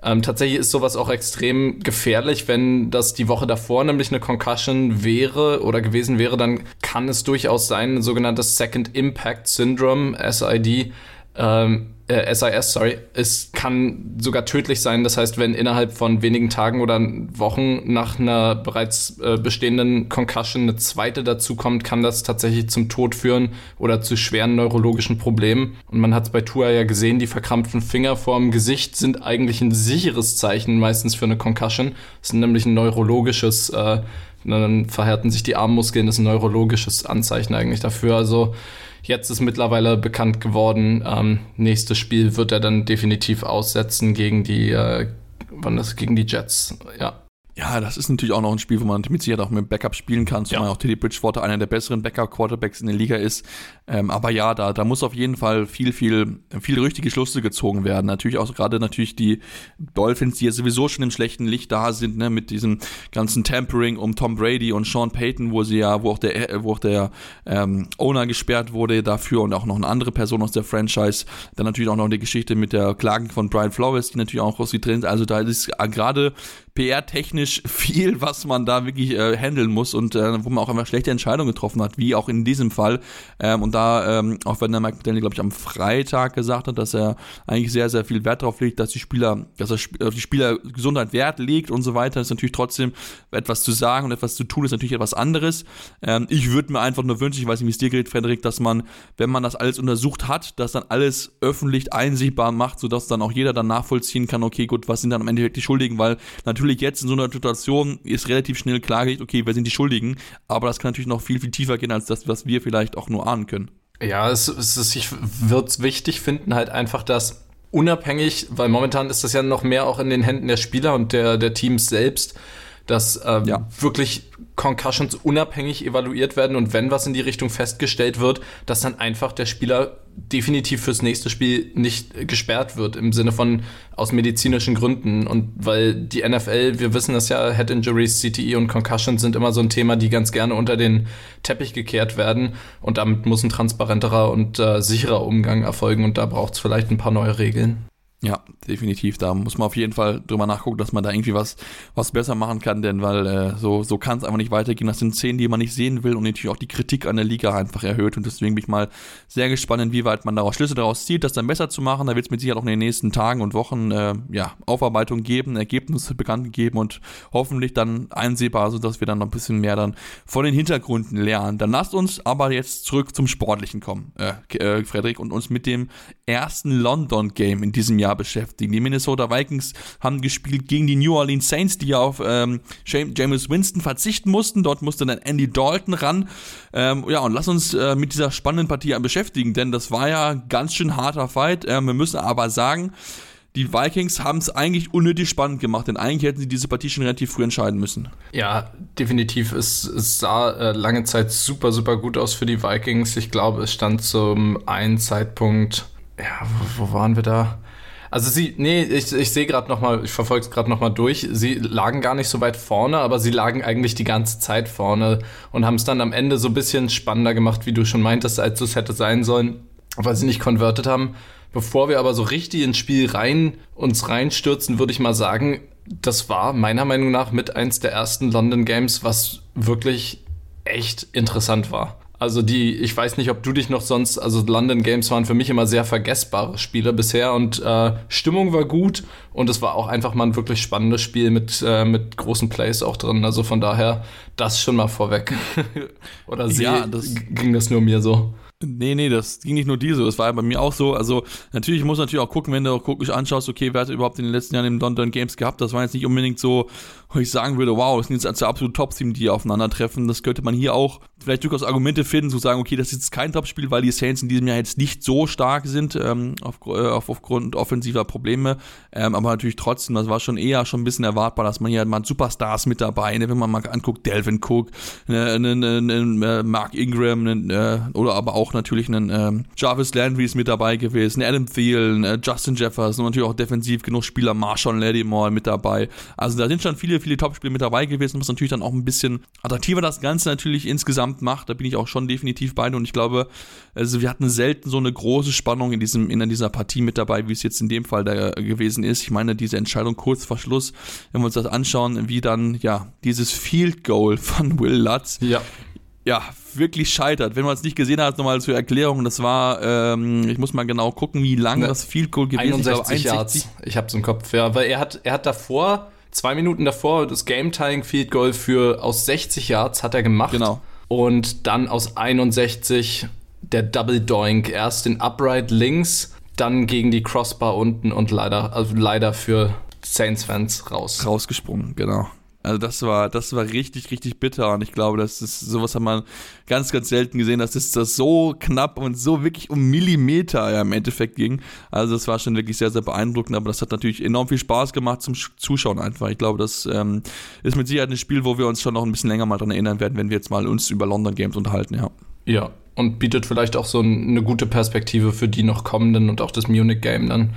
Ähm, tatsächlich ist sowas auch extrem gefährlich, wenn das die Woche davor nämlich eine Concussion wäre oder gewesen wäre, dann kann es durchaus sein, ein sogenanntes Second Impact Syndrome, SID, ähm, äh, SIS, sorry, es kann sogar tödlich sein. Das heißt, wenn innerhalb von wenigen Tagen oder Wochen nach einer bereits äh, bestehenden Concussion eine zweite dazukommt, kann das tatsächlich zum Tod führen oder zu schweren neurologischen Problemen. Und man hat es bei Tua ja gesehen, die verkrampften Finger vorm Gesicht sind eigentlich ein sicheres Zeichen meistens für eine Concussion. Das ist nämlich ein neurologisches, äh, dann verhärten sich die Armmuskeln, das ist ein neurologisches Anzeichen eigentlich dafür. Also Jetzt ist mittlerweile bekannt geworden, ähm, nächstes Spiel wird er dann definitiv aussetzen gegen die, äh, wann das, gegen die Jets, ja. Ja, das ist natürlich auch noch ein Spiel, wo man mit Sicherheit auch mit Backup spielen kann, zumal ja. auch Teddy Bridgewater einer der besseren Backup-Quarterbacks in der Liga ist. Ähm, aber ja, da, da muss auf jeden Fall viel, viel, viel richtige Schlüsse gezogen werden. Natürlich auch gerade natürlich die Dolphins, die ja sowieso schon im schlechten Licht da sind, ne, mit diesem ganzen Tampering um Tom Brady und Sean Payton, wo sie ja, wo auch der, wo auch der ähm, Owner gesperrt wurde dafür und auch noch eine andere Person aus der Franchise. Dann natürlich auch noch die Geschichte mit der Klagen von Brian Flores, die natürlich auch sind. Also da ist gerade PR-technisch [LAUGHS] viel, was man da wirklich äh, handeln muss und äh, wo man auch einfach schlechte Entscheidungen getroffen hat, wie auch in diesem Fall. Ähm, und da, ähm, auch wenn der Mike McDaniel, glaube ich, am Freitag gesagt hat, dass er eigentlich sehr, sehr viel Wert darauf legt, dass die Spieler, dass er auf die Spielergesundheit Wert legt und so weiter, ist natürlich trotzdem etwas zu sagen und etwas zu tun, ist natürlich etwas anderes. Ähm, ich würde mir einfach nur wünschen, ich weiß nicht, wie es dir geht, Frederik, dass man, wenn man das alles untersucht hat, dass dann alles öffentlich einsichtbar macht, sodass dann auch jeder dann nachvollziehen kann, okay, gut, was sind dann am Ende die Schuldigen, weil natürlich natürlich jetzt in so einer Situation ist relativ schnell klargelegt, okay, wer sind die Schuldigen, aber das kann natürlich noch viel, viel tiefer gehen, als das, was wir vielleicht auch nur ahnen können. Ja, es, es ist, ich würde es wichtig finden, halt einfach, dass unabhängig, weil momentan ist das ja noch mehr auch in den Händen der Spieler und der, der Teams selbst, dass ähm, ja. wirklich Concussions unabhängig evaluiert werden und wenn was in die Richtung festgestellt wird, dass dann einfach der Spieler definitiv fürs nächste Spiel nicht gesperrt wird im Sinne von aus medizinischen Gründen und weil die NFL, wir wissen das ja, Head Injuries, CTE und Concussions sind immer so ein Thema, die ganz gerne unter den Teppich gekehrt werden und damit muss ein transparenterer und äh, sicherer Umgang erfolgen und da braucht es vielleicht ein paar neue Regeln. Ja, definitiv. Da muss man auf jeden Fall drüber nachgucken, dass man da irgendwie was, was besser machen kann, denn weil äh, so, so kann es einfach nicht weitergehen. Das sind Szenen, die man nicht sehen will und natürlich auch die Kritik an der Liga einfach erhöht. Und deswegen bin ich mal sehr gespannt, inwieweit man daraus Schlüsse daraus zieht, das dann besser zu machen. Da wird es mit Sicherheit auch in den nächsten Tagen und Wochen äh, ja, Aufarbeitung geben, Ergebnisse bekannt geben und hoffentlich dann einsehbar, sodass wir dann noch ein bisschen mehr dann von den Hintergründen lernen. Dann lasst uns aber jetzt zurück zum Sportlichen kommen, äh, äh, Frederik, und uns mit dem ersten London-Game in diesem Jahr Jahr beschäftigen. Die Minnesota Vikings haben gespielt gegen die New Orleans Saints, die ja auf ähm, James Winston verzichten mussten. Dort musste dann Andy Dalton ran. Ähm, ja, und lass uns äh, mit dieser spannenden Partie beschäftigen, denn das war ja ganz schön harter Fight. Ähm, wir müssen aber sagen, die Vikings haben es eigentlich unnötig spannend gemacht, denn eigentlich hätten sie diese Partie schon relativ früh entscheiden müssen. Ja, definitiv. Es, es sah äh, lange Zeit super, super gut aus für die Vikings. Ich glaube, es stand zum einen Zeitpunkt, ja, wo, wo waren wir da? Also sie, nee, ich, ich sehe gerade nochmal, ich verfolge es gerade nochmal durch. Sie lagen gar nicht so weit vorne, aber sie lagen eigentlich die ganze Zeit vorne und haben es dann am Ende so ein bisschen spannender gemacht, wie du schon meintest, als es hätte sein sollen, weil sie nicht konvertet haben. Bevor wir aber so richtig ins Spiel rein uns reinstürzen, würde ich mal sagen, das war meiner Meinung nach mit eins der ersten London Games, was wirklich echt interessant war. Also die, ich weiß nicht, ob du dich noch sonst, also London Games waren für mich immer sehr vergessbare Spiele bisher und äh, Stimmung war gut und es war auch einfach mal ein wirklich spannendes Spiel mit, äh, mit großen Plays auch drin. Also von daher, das schon mal vorweg. [LAUGHS] Oder sie, ja, das ging das nur mir so? Nee, nee, das ging nicht nur dir so, das war ja bei mir auch so. Also natürlich muss natürlich auch gucken, wenn du auch gucklich anschaust, okay, wer hat überhaupt in den letzten Jahren im London Games gehabt. Das war jetzt nicht unbedingt so, wo ich sagen würde, wow, das sind jetzt also absolut Top-Team, die aufeinandertreffen. Das könnte man hier auch vielleicht durchaus Argumente finden, zu sagen, okay, das ist jetzt kein Top-Spiel, weil die Saints in diesem Jahr jetzt nicht so stark sind, ähm, auf, äh, auf, aufgrund offensiver Probleme. Ähm, aber natürlich trotzdem, das war schon eher schon ein bisschen erwartbar, dass man hier mal Superstars mit dabei, ne, wenn man mal anguckt, Delvin Cook, ne, ne, ne, ne Mark Ingram, ne, äh, oder aber auch natürlich einen ähm, Jarvis Landry ist mit dabei gewesen, Adam Thielen, äh, Justin Jefferson und natürlich auch defensiv genug Spieler, Marshawn Lattimore mit dabei. Also da sind schon viele viele Top-Spiele mit dabei gewesen, was natürlich dann auch ein bisschen attraktiver das Ganze natürlich insgesamt macht. Da bin ich auch schon definitiv bei und ich glaube, also wir hatten selten so eine große Spannung in diesem in dieser Partie mit dabei, wie es jetzt in dem Fall da gewesen ist. Ich meine, diese Entscheidung kurz vor Schluss, wenn wir uns das anschauen, wie dann ja dieses Field Goal von Will Lutz ja ja, wirklich scheitert. Wenn man es nicht gesehen hat, nochmal zur Erklärung, das war, ähm, ich muss mal genau gucken, wie lang ne, das Field Goal gewesen ist. 61 Yards. Ich hab's im Kopf, ja, weil er hat, er hat davor zwei Minuten davor das Game-Tying Field Goal für aus 60 Yards hat er gemacht. Genau. Und dann aus 61 der Double Doink. Erst den Upright links, dann gegen die Crossbar unten und leider, also leider für Saints-Fans raus. Rausgesprungen, genau. Also das war, das war richtig, richtig bitter und ich glaube, das ist, sowas hat man ganz, ganz selten gesehen, dass es das so knapp und so wirklich um Millimeter ja, im Endeffekt ging. Also das war schon wirklich sehr, sehr beeindruckend, aber das hat natürlich enorm viel Spaß gemacht zum Zuschauen einfach. Ich glaube, das ähm, ist mit Sicherheit ein Spiel, wo wir uns schon noch ein bisschen länger mal dran erinnern werden, wenn wir jetzt mal uns über London Games unterhalten, ja. Ja, und bietet vielleicht auch so eine gute Perspektive für die noch kommenden und auch das Munich Game dann.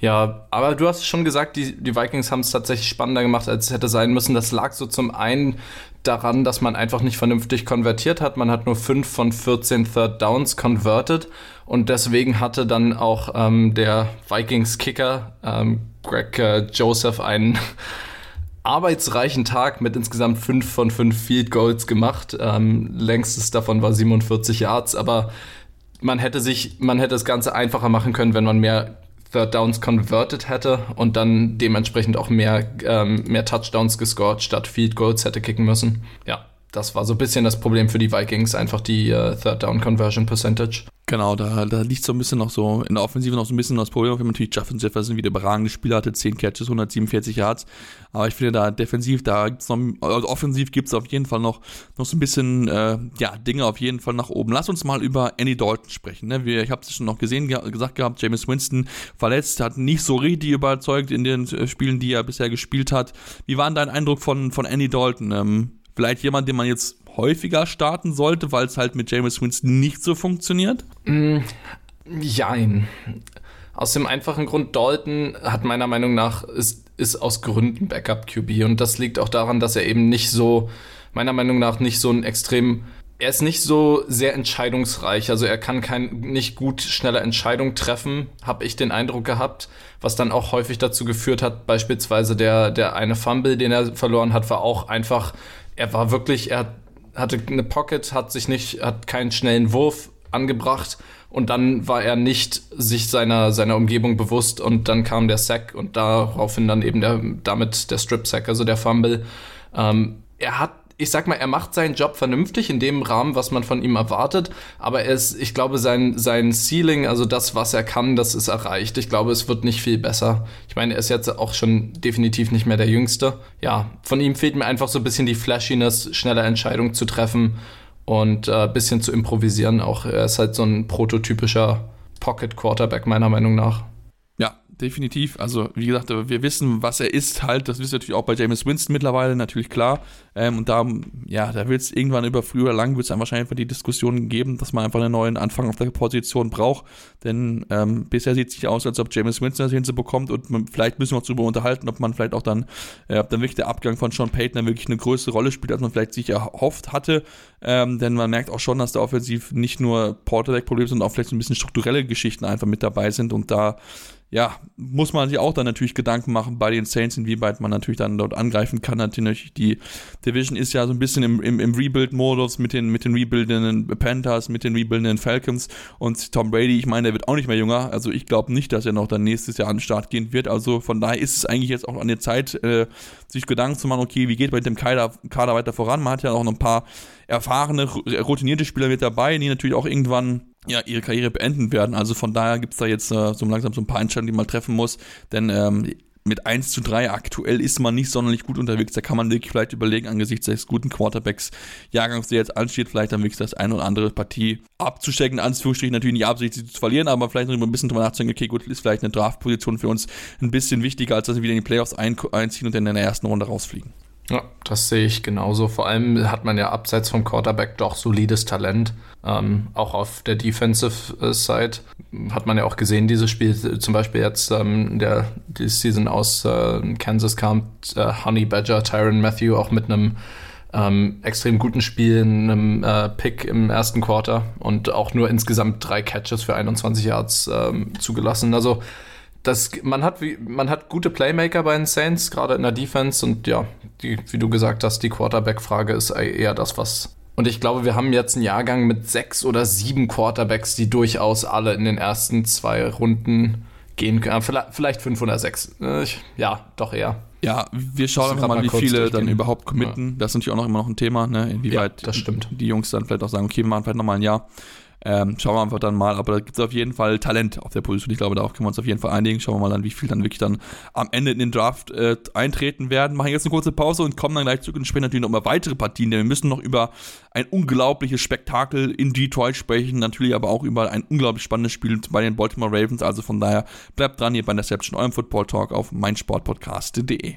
Ja, aber du hast schon gesagt, die, die Vikings haben es tatsächlich spannender gemacht, als es hätte sein müssen. Das lag so zum einen daran, dass man einfach nicht vernünftig konvertiert hat. Man hat nur 5 von 14 Third Downs converted und deswegen hatte dann auch ähm, der Vikings-Kicker ähm, Greg äh, Joseph einen [LAUGHS] arbeitsreichen Tag mit insgesamt 5 von 5 Field Goals gemacht. Ähm, längstes davon war 47 Yards, aber man hätte sich, man hätte das Ganze einfacher machen können, wenn man mehr Third Downs converted hätte und dann dementsprechend auch mehr, ähm, mehr Touchdowns gescored statt Field Goals hätte kicken müssen. Ja, das war so ein bisschen das Problem für die Vikings, einfach die äh, Third Down Conversion Percentage. Genau, da, da liegt so ein bisschen noch so, in der Offensive noch so ein bisschen das Problem, wenn man natürlich Justin Jefferson wieder überragende Spieler hatte, 10 Catches, 147 Yards. Aber ich finde da defensiv, da gibt's noch, also offensiv gibt's auf jeden Fall noch, noch so ein bisschen, äh, ja, Dinge auf jeden Fall nach oben. Lass uns mal über Andy Dalton sprechen. Ne? Wir, ich habe es schon noch gesehen, ge gesagt gehabt, James Winston verletzt, hat nicht so richtig überzeugt in den äh, Spielen, die er bisher gespielt hat. Wie war denn dein Eindruck von, von Andy Dalton? Ähm, vielleicht jemand, den man jetzt häufiger starten sollte, weil es halt mit James Winston nicht so funktioniert? Mm, jein. Aus dem einfachen Grund, Dalton hat meiner Meinung nach, ist, ist aus Gründen Backup-QB. Und das liegt auch daran, dass er eben nicht so, meiner Meinung nach, nicht so ein extrem er ist nicht so sehr entscheidungsreich. Also er kann kein, nicht gut schnelle Entscheidungen treffen, habe ich den Eindruck gehabt, was dann auch häufig dazu geführt hat, beispielsweise der, der eine Fumble, den er verloren hat, war auch einfach, er war wirklich, er hatte eine Pocket, hat sich nicht, hat keinen schnellen Wurf angebracht und dann war er nicht sich seiner, seiner Umgebung bewusst und dann kam der Sack und daraufhin dann eben der, damit der Strip Sack, also der Fumble. Ähm, er hat ich sag mal, er macht seinen Job vernünftig in dem Rahmen, was man von ihm erwartet, aber er ist, ich glaube, sein, sein Ceiling, also das, was er kann, das ist erreicht. Ich glaube, es wird nicht viel besser. Ich meine, er ist jetzt auch schon definitiv nicht mehr der Jüngste. Ja, von ihm fehlt mir einfach so ein bisschen die Flashiness, schnelle Entscheidungen zu treffen und äh, bisschen zu improvisieren. Auch er ist halt so ein prototypischer Pocket Quarterback, meiner Meinung nach definitiv. Also, wie gesagt, wir wissen, was er ist halt. Das wisst ihr natürlich auch bei James Winston mittlerweile, natürlich klar. Ähm, und da, ja, da wird es irgendwann über früh oder lang, wird es dann wahrscheinlich die Diskussion geben, dass man einfach einen neuen Anfang auf der Position braucht. Denn ähm, bisher sieht es sich aus, als ob James Winston das hinzubekommt und man, vielleicht müssen wir uns darüber unterhalten, ob man vielleicht auch dann, äh, ob dann wirklich der Abgang von Sean Payton dann wirklich eine größere Rolle spielt, als man vielleicht sich erhofft hatte. Ähm, denn man merkt auch schon, dass da offensiv nicht nur Porterdeck-Probleme, sondern auch vielleicht so ein bisschen strukturelle Geschichten einfach mit dabei sind und da ja, muss man sich auch dann natürlich Gedanken machen bei den Saints, inwieweit man natürlich dann dort angreifen kann. Natürlich, die Division ist ja so ein bisschen im, im, im Rebuild-Modus mit den, mit den rebuildenden Panthers, mit den rebuildenden Falcons und Tom Brady, ich meine, der wird auch nicht mehr jünger. Also ich glaube nicht, dass er noch dann nächstes Jahr an den Start gehen wird. Also von daher ist es eigentlich jetzt auch an der Zeit, äh, sich Gedanken zu machen, okay, wie geht man mit dem Kader, Kader weiter voran? Man hat ja auch noch ein paar erfahrene, routinierte Spieler mit dabei, die natürlich auch irgendwann ja, ihre Karriere beenden werden. Also von daher gibt es da jetzt äh, so langsam so ein paar Entscheidungen, die man treffen muss. Denn ähm, mit 1 zu 3 aktuell ist man nicht sonderlich gut unterwegs. Da kann man wirklich vielleicht überlegen, angesichts des guten Quarterbacks-Jahrgangs, der jetzt ansteht, vielleicht dann wirklich das eine oder andere Partie abzustecken. Anführungsstrichen natürlich nicht absichtlich zu verlieren, aber vielleicht noch ein bisschen drüber nachzudenken, okay, gut, ist vielleicht eine Draftposition für uns ein bisschen wichtiger, als dass wir wieder in die Playoffs einziehen und dann in der ersten Runde rausfliegen. Ja, das sehe ich genauso. Vor allem hat man ja abseits vom Quarterback doch solides Talent. Ähm, auch auf der Defensive äh, Side hat man ja auch gesehen, dieses Spiel, zum Beispiel jetzt ähm, der die Season aus äh, Kansas kam, äh, Honey Badger, Tyron Matthew auch mit einem ähm, extrem guten Spiel, einem äh, Pick im ersten Quarter und auch nur insgesamt drei Catches für 21 Yards ähm, zugelassen. Also das, man, hat, man hat gute Playmaker bei den Saints, gerade in der Defense. Und ja, die, wie du gesagt hast, die Quarterback-Frage ist eher das, was. Und ich glaube, wir haben jetzt einen Jahrgang mit sechs oder sieben Quarterbacks, die durchaus alle in den ersten zwei Runden gehen können. Vielleicht, vielleicht fünf oder sechs. Äh, ja, doch eher. Ja, wir schauen einfach mal, mal wie viele dann überhaupt committen. Ja. Das ist natürlich auch noch immer noch ein Thema, ne? inwieweit ja, die Jungs dann vielleicht auch sagen, okay, wir machen vielleicht nochmal ein Jahr. Ähm, schauen wir einfach dann mal, aber da gibt es auf jeden Fall Talent auf der Position. Ich glaube, darauf können wir uns auf jeden Fall einigen. Schauen wir mal dann, wie viel dann wirklich dann am Ende in den Draft äh, eintreten werden. Machen jetzt eine kurze Pause und kommen dann gleich zurück und sprechen natürlich noch über weitere Partien, denn wir müssen noch über ein unglaubliches Spektakel in Detroit sprechen, natürlich aber auch über ein unglaublich spannendes Spiel bei den Baltimore Ravens. Also von daher bleibt dran hier bei Interception, eurem Football Talk auf meinsportpodcast.de.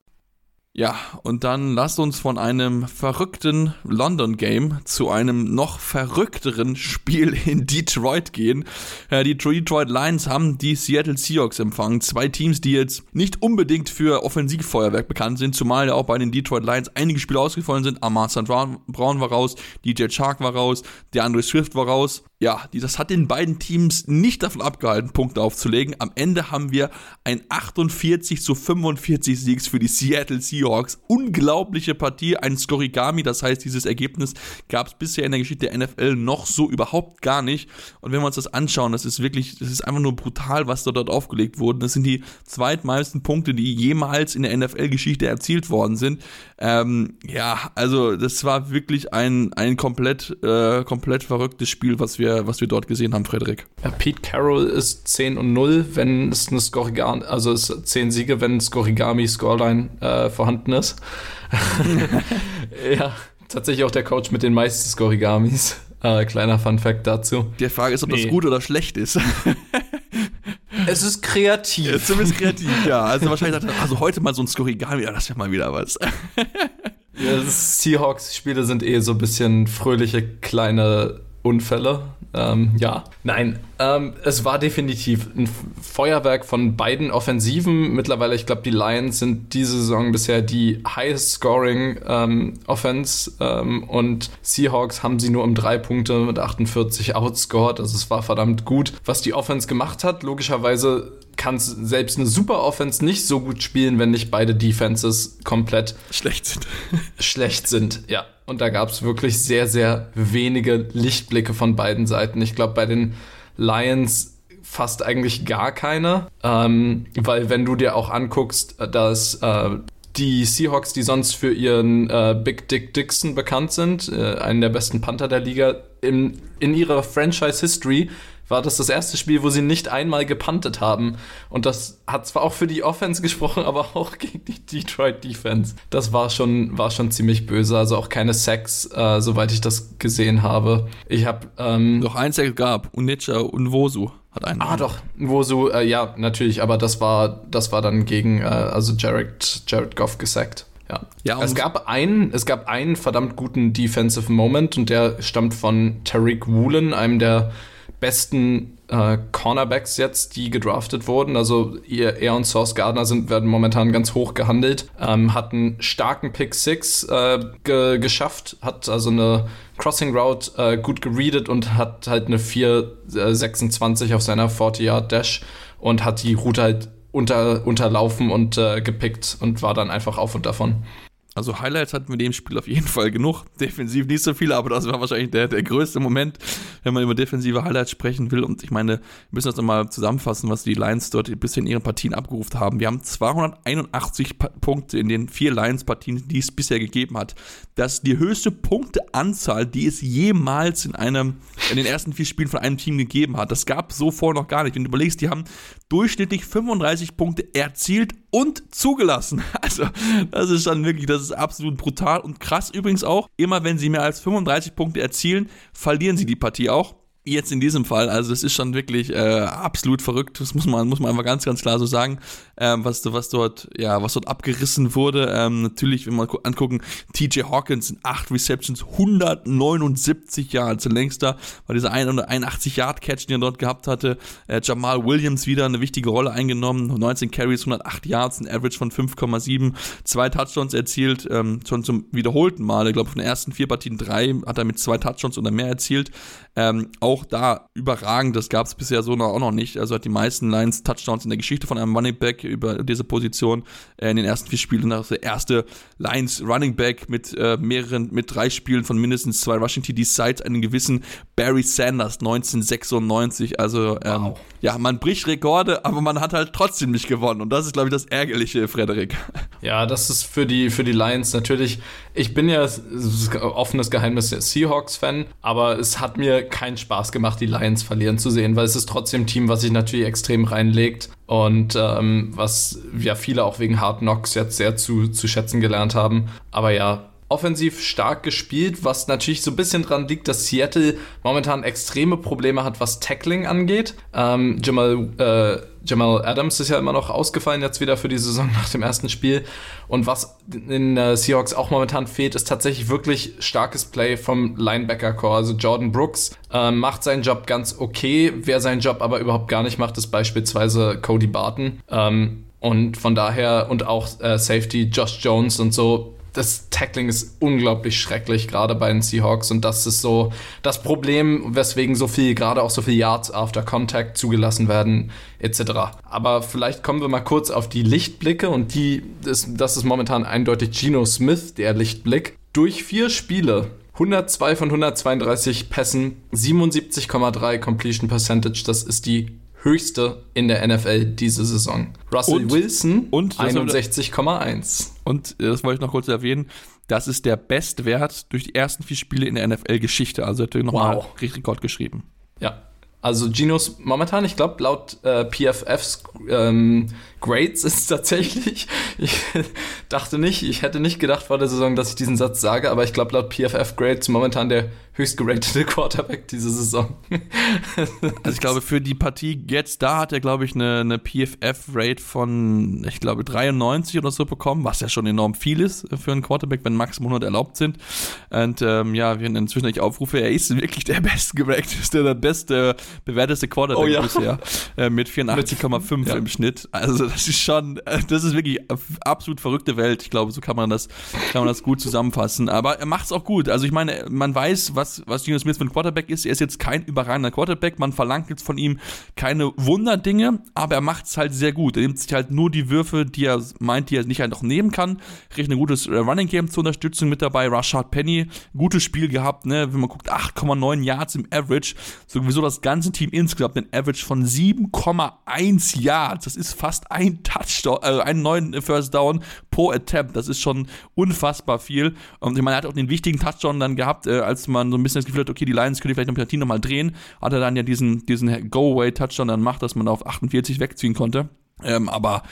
Ja, und dann lasst uns von einem verrückten London Game zu einem noch verrückteren Spiel [LAUGHS] in Detroit gehen. die Detroit Lions haben die Seattle Seahawks empfangen. Zwei Teams, die jetzt nicht unbedingt für Offensivfeuerwerk bekannt sind, zumal ja auch bei den Detroit Lions einige Spiele ausgefallen sind. Amar St. Brown war raus, DJ Chark war raus, der Andre Swift war raus ja, das hat den beiden Teams nicht davon abgehalten, Punkte aufzulegen. Am Ende haben wir ein 48 zu 45 Siegs für die Seattle Seahawks. Unglaubliche Partie, ein Skorigami, das heißt, dieses Ergebnis gab es bisher in der Geschichte der NFL noch so überhaupt gar nicht. Und wenn wir uns das anschauen, das ist wirklich, das ist einfach nur brutal, was da dort aufgelegt wurde. Das sind die zweitmeisten Punkte, die jemals in der NFL-Geschichte erzielt worden sind. Ähm, ja, also das war wirklich ein, ein komplett, äh, komplett verrücktes Spiel, was wir was wir dort gesehen haben, Frederik. Ja, Pete Carroll ist 10 und 0, wenn es eine Skorigami, also es 10 Siege, wenn Skorigami Scoreline äh, vorhanden ist. [LAUGHS] ja, tatsächlich auch der Coach mit den meisten Skorigamis. Äh, kleiner Fun Fact dazu. Die Frage ist, ob Nee. das gut oder schlecht ist. [LAUGHS] Es ist kreativ. Ja, Zumindest kreativ, ja. Also wahrscheinlich sagt er, also heute mal so ein Skorigami, ja, das wäre mal wieder was. Ja, Seahawks-Spiele sind eh so ein bisschen fröhliche kleine Unfälle. Ähm, ja, nein, ähm, es war definitiv ein Feuerwerk von beiden Offensiven. Mittlerweile, ich glaube, die Lions sind diese Saison bisher die highest scoring ähm, Offense ähm, und Seahawks haben sie nur um drei Punkte mit 48 outscored. Also es war verdammt gut, was die Offense gemacht hat. Logischerweise kann selbst eine super Offense nicht so gut spielen, wenn nicht beide Defenses komplett Schlecht sind. [LAUGHS] schlecht sind, ja. Und da gab es wirklich sehr, sehr wenige Lichtblicke von beiden Seiten. Ich glaube, bei den Lions fast eigentlich gar keine, ähm, weil wenn du dir auch anguckst, dass äh, die Seahawks, die sonst für ihren äh, Big Dick Dixon bekannt sind, äh, einen der besten Panther der Liga, im, in ihrer Franchise-History war das das erste Spiel, wo sie nicht einmal gepuntet haben. Und das hat zwar auch für die Offense gesprochen, [LAUGHS] aber auch gegen die Detroit Defense. Das war schon, war schon ziemlich böse. Also auch keine Sacks, äh, soweit ich das gesehen habe. Ich habe ähm, Doch eins der gab. Unitscha und Wosu hat einen. Ah, doch, wo so, äh, ja, natürlich, aber das war, das war dann gegen, äh, also Jared, Jared Goff gesackt. Ja. Ja, es gab einen, es gab einen verdammt guten Defensive Moment und der stammt von Tariq Woolen, einem der besten äh, Cornerbacks jetzt, die gedraftet wurden. Also ihr, er und Source Gardner sind, werden momentan ganz hoch gehandelt. Ähm, hat einen starken Pick 6 äh, ge geschafft, hat also eine Crossing Route äh, gut gereadet und hat halt eine 4,26 auf seiner 40-Yard-Dash und hat die Route halt unter, unterlaufen und äh, gepickt und war dann einfach auf und davon. Also Highlights hatten wir in dem Spiel auf jeden Fall genug. Defensiv nicht so viele, aber das war wahrscheinlich der, der größte Moment, wenn man über defensive Highlights sprechen will. Und ich meine, wir müssen das nochmal zusammenfassen, was die Lions dort bisher in ihren Partien abgerufen haben. Wir haben 281 Pa- Punkte in den vier Lions-Partien, die es bisher gegeben hat. Das ist die höchste Punkteanzahl, die es jemals in einem, in den ersten vier Spielen von einem Team gegeben hat. Das gab es so vorher noch gar nicht. Wenn du überlegst, die haben durchschnittlich 35 Punkte erzielt und zugelassen. [LAUGHS] Also, das ist dann wirklich, das ist absolut brutal und krass übrigens auch. Immer wenn sie mehr als 35 Punkte erzielen, verlieren sie die Partie auch. Jetzt in diesem Fall, also das ist schon wirklich äh, absolut verrückt. Das muss man, muss man einfach ganz, ganz klar so sagen, ähm, was, was dort, ja, was dort abgerissen wurde. Ähm, natürlich, wenn wir gu- angucken, TJ Hawkins in 8 Receptions, 179 Yards. Längster war dieser 181 Yard Catch, den er dort gehabt hatte. Äh, Jamal Williams wieder eine wichtige Rolle eingenommen, 19 Carries, 108 Yards, ein Average von 5,7, zwei Touchdowns erzielt, ähm, schon zum wiederholten Mal. Ich glaube, von den ersten vier Partien drei hat er mit zwei Touchdowns oder mehr erzielt. Ähm, auch da überragend, das gab es bisher so noch, auch noch nicht. Also hat die meisten Lions Touchdowns in der Geschichte von einem Running Back über diese Position äh, in den ersten vier Spielen. Das der erste Lions Running Back mit äh, mehreren, mit drei Spielen von mindestens zwei Rushing TDs seit einem gewissen Barry Sanders 1996. Also ähm, Wow. ja, man bricht Rekorde, aber man hat halt trotzdem nicht gewonnen. Und das ist, glaube ich, das Ärgerliche, Frederik. [LAUGHS] Ja, das ist für die, für die Lions natürlich. Ich bin ja, offenes Geheimnis, der Seahawks-Fan, aber es hat mir keinen Spaß gemacht, die Lions verlieren zu sehen, weil es ist trotzdem ein Team, was sich natürlich extrem reinlegt und ähm, was ja viele auch wegen Hard Knocks jetzt sehr zu, zu schätzen gelernt haben. Aber ja, offensiv stark gespielt, was natürlich so ein bisschen dran liegt, dass Seattle momentan extreme Probleme hat, was Tackling angeht. Ähm, Jamal, äh, Jamal Adams ist ja immer noch ausgefallen jetzt wieder für die Saison nach dem ersten Spiel. Und was in äh, Seahawks auch momentan fehlt, ist tatsächlich wirklich starkes Play vom Linebacker-Core. Also Jordan Brooks ähm, macht seinen Job ganz okay. Wer seinen Job aber überhaupt gar nicht macht, ist beispielsweise Cody Barton. Ähm, und von daher und auch äh, Safety Josh Jones und so das Tackling ist unglaublich schrecklich, gerade bei den Seahawks. Und das ist so das Problem, weswegen so viel, gerade auch so viel Yards after Contact zugelassen werden, etc. Aber vielleicht kommen wir mal kurz auf die Lichtblicke und die, ist, das ist momentan eindeutig Geno Smith, der Lichtblick. Durch vier Spiele 102 von 132 Pässen, 77,3 Completion Percentage, das ist die höchste in der NFL diese Saison. Russell Und- Wilson und- das haben wir- 61,1. Und äh, das wollte ich noch kurz erwähnen. Das ist der Bestwert durch die ersten vier Spiele in der NFL-Geschichte. Also hat er nochmal Wow. Rekord geschrieben. Ja. Also Genos momentan, ich glaube, laut äh, PFFs ähm, Grades ist tatsächlich, ich dachte nicht, ich hätte nicht gedacht vor der Saison, dass ich diesen Satz sage, aber ich glaube laut PFF Grades momentan der höchst geratete Quarterback diese Saison. also ich glaube, für die Partie jetzt da hat er, glaube ich, eine, eine PFF-Rate von, ich glaube, 93 oder so bekommen, was ja schon enorm viel ist für einen Quarterback, wenn maximal 100 erlaubt sind. Und ähm, ja, wir inzwischen ich aufrufe, er ist wirklich der beste gerateste, der beste, bewerteste Quarterback oh, ja. bisher, äh, mit 84,5 ja. im Schnitt. Also das ist schon, äh, das ist wirklich absolut verrückte Welt. Ich glaube, so kann man das, kann man das gut zusammenfassen. Aber er macht es auch gut. Also ich meine, man weiß, was, was Geno Smith für ein Quarterback ist. Er ist jetzt kein überragender Quarterback. Man verlangt jetzt von ihm keine Wunderdinge, aber er macht es halt sehr gut. Er nimmt sich halt nur die Würfe, die er meint, die er nicht halt noch nehmen kann. Kriegt ein gutes äh, Running Game zur Unterstützung mit dabei. Rashad Penny, gutes Spiel gehabt, ne? Wenn man guckt, 8,9 Yards im Average. Sowieso das ganze Team insgesamt ein Average von 7,1 Yards. Das ist fast ein Touchdown, äh, einen neuen First Down pro Attempt. Das ist schon unfassbar viel. Und ich meine, er hat auch den wichtigen Touchdown dann gehabt, äh, als man so ein bisschen das Gefühl hat, okay, die Lions können vielleicht noch Team nochmal drehen. Hat er dann ja diesen, diesen Go-Away-Touchdown dann macht, dass man auf 48 wegziehen konnte. Ähm, aber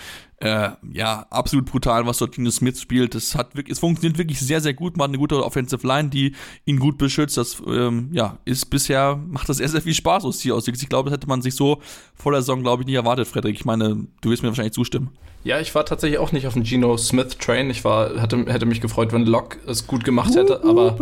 äh, ja, absolut brutal, was dort Gino Smith spielt. Das hat wirklich, es funktioniert wirklich sehr, sehr gut. Man hat eine gute Offensive Line, die ihn gut beschützt. Das ähm, ja, ist bisher, macht das sehr, sehr viel Spaß aus hier aus. Ich glaube, das hätte man sich so vor der Saison, glaube ich, nie erwartet, Frederik. Ich meine, du wirst mir wahrscheinlich zustimmen. Ja, ich war tatsächlich auch nicht auf dem Gino Smith Train. Ich war, hatte, hätte mich gefreut, wenn Locke es gut gemacht hätte, aber.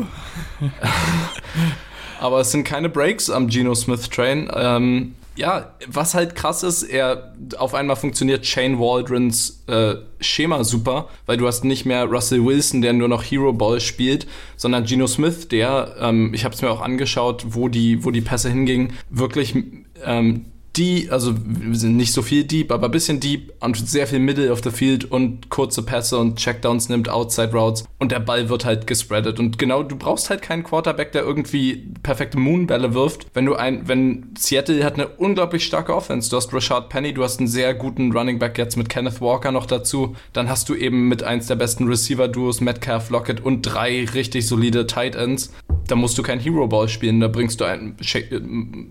[LAUGHS] aber es sind keine Breaks am Gino Smith Train. Ähm, ja, was halt krass ist, er auf einmal funktioniert Shane Waldrons äh, Schema super, weil du hast nicht mehr Russell Wilson, der nur noch Hero Ball spielt, sondern Geno Smith, der, ähm, ich habe es mir auch angeschaut, wo die, wo die Pässe hingingen, wirklich ähm, die, also nicht so viel Deep, aber ein bisschen Deep und sehr viel Middle of the Field und kurze Pässe und Checkdowns nimmt, Outside Routes und der Ball wird halt gespreadet. Und genau, du brauchst halt keinen Quarterback, der irgendwie perfekte Moonbälle wirft. Wenn du ein, wenn Seattle hat eine unglaublich starke Offense, du hast Rashad Penny, du hast einen sehr guten Running Back jetzt mit Kenneth Walker noch dazu, dann hast du eben mit eins der besten Receiver-Duos Metcalf, Lockett und drei richtig solide Tight Ends. Da musst du kein Hero Ball spielen, da bringst du ein,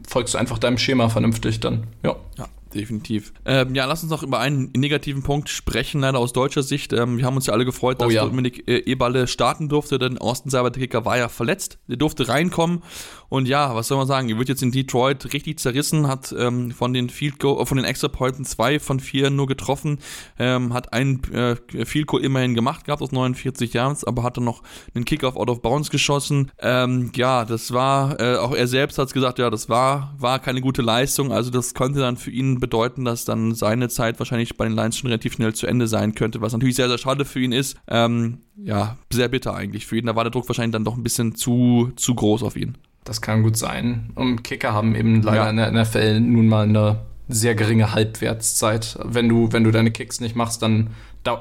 folgst du einfach deinem Schema vernünftig dann. Ja. Ja definitiv. Ähm, ja, lass uns noch über einen negativen Punkt sprechen, leider aus deutscher Sicht. Ähm, wir haben uns ja alle gefreut, dass oh, ja. Dominik äh, Eberle starten durfte, denn Austin Seiber, der Kicker, war ja verletzt. Der durfte reinkommen und ja, was soll man sagen, er wird jetzt in Detroit richtig zerrissen, hat ähm, von den Field Goal, von den Extra Pointen zwei von vier nur getroffen, ähm, hat einen äh, Field Goal immerhin gemacht gehabt aus 49 Yards, aber hat dann noch einen Kickoff out of bounds geschossen. Ähm, ja, das war, äh, auch er selbst hat gesagt, ja, das war, war keine gute Leistung, also das könnte dann für ihn bedeuten, dass dann seine Zeit wahrscheinlich bei den Lions schon relativ schnell zu Ende sein könnte, was natürlich sehr, sehr schade für ihn ist. Ähm, ja, sehr bitter eigentlich für ihn. Da war der Druck wahrscheinlich dann doch ein bisschen zu, zu groß auf ihn. Das kann gut sein. Und Kicker haben eben leider ja. in der NFL nun mal eine sehr geringe Halbwertszeit. Wenn du, wenn du deine Kicks nicht machst, dann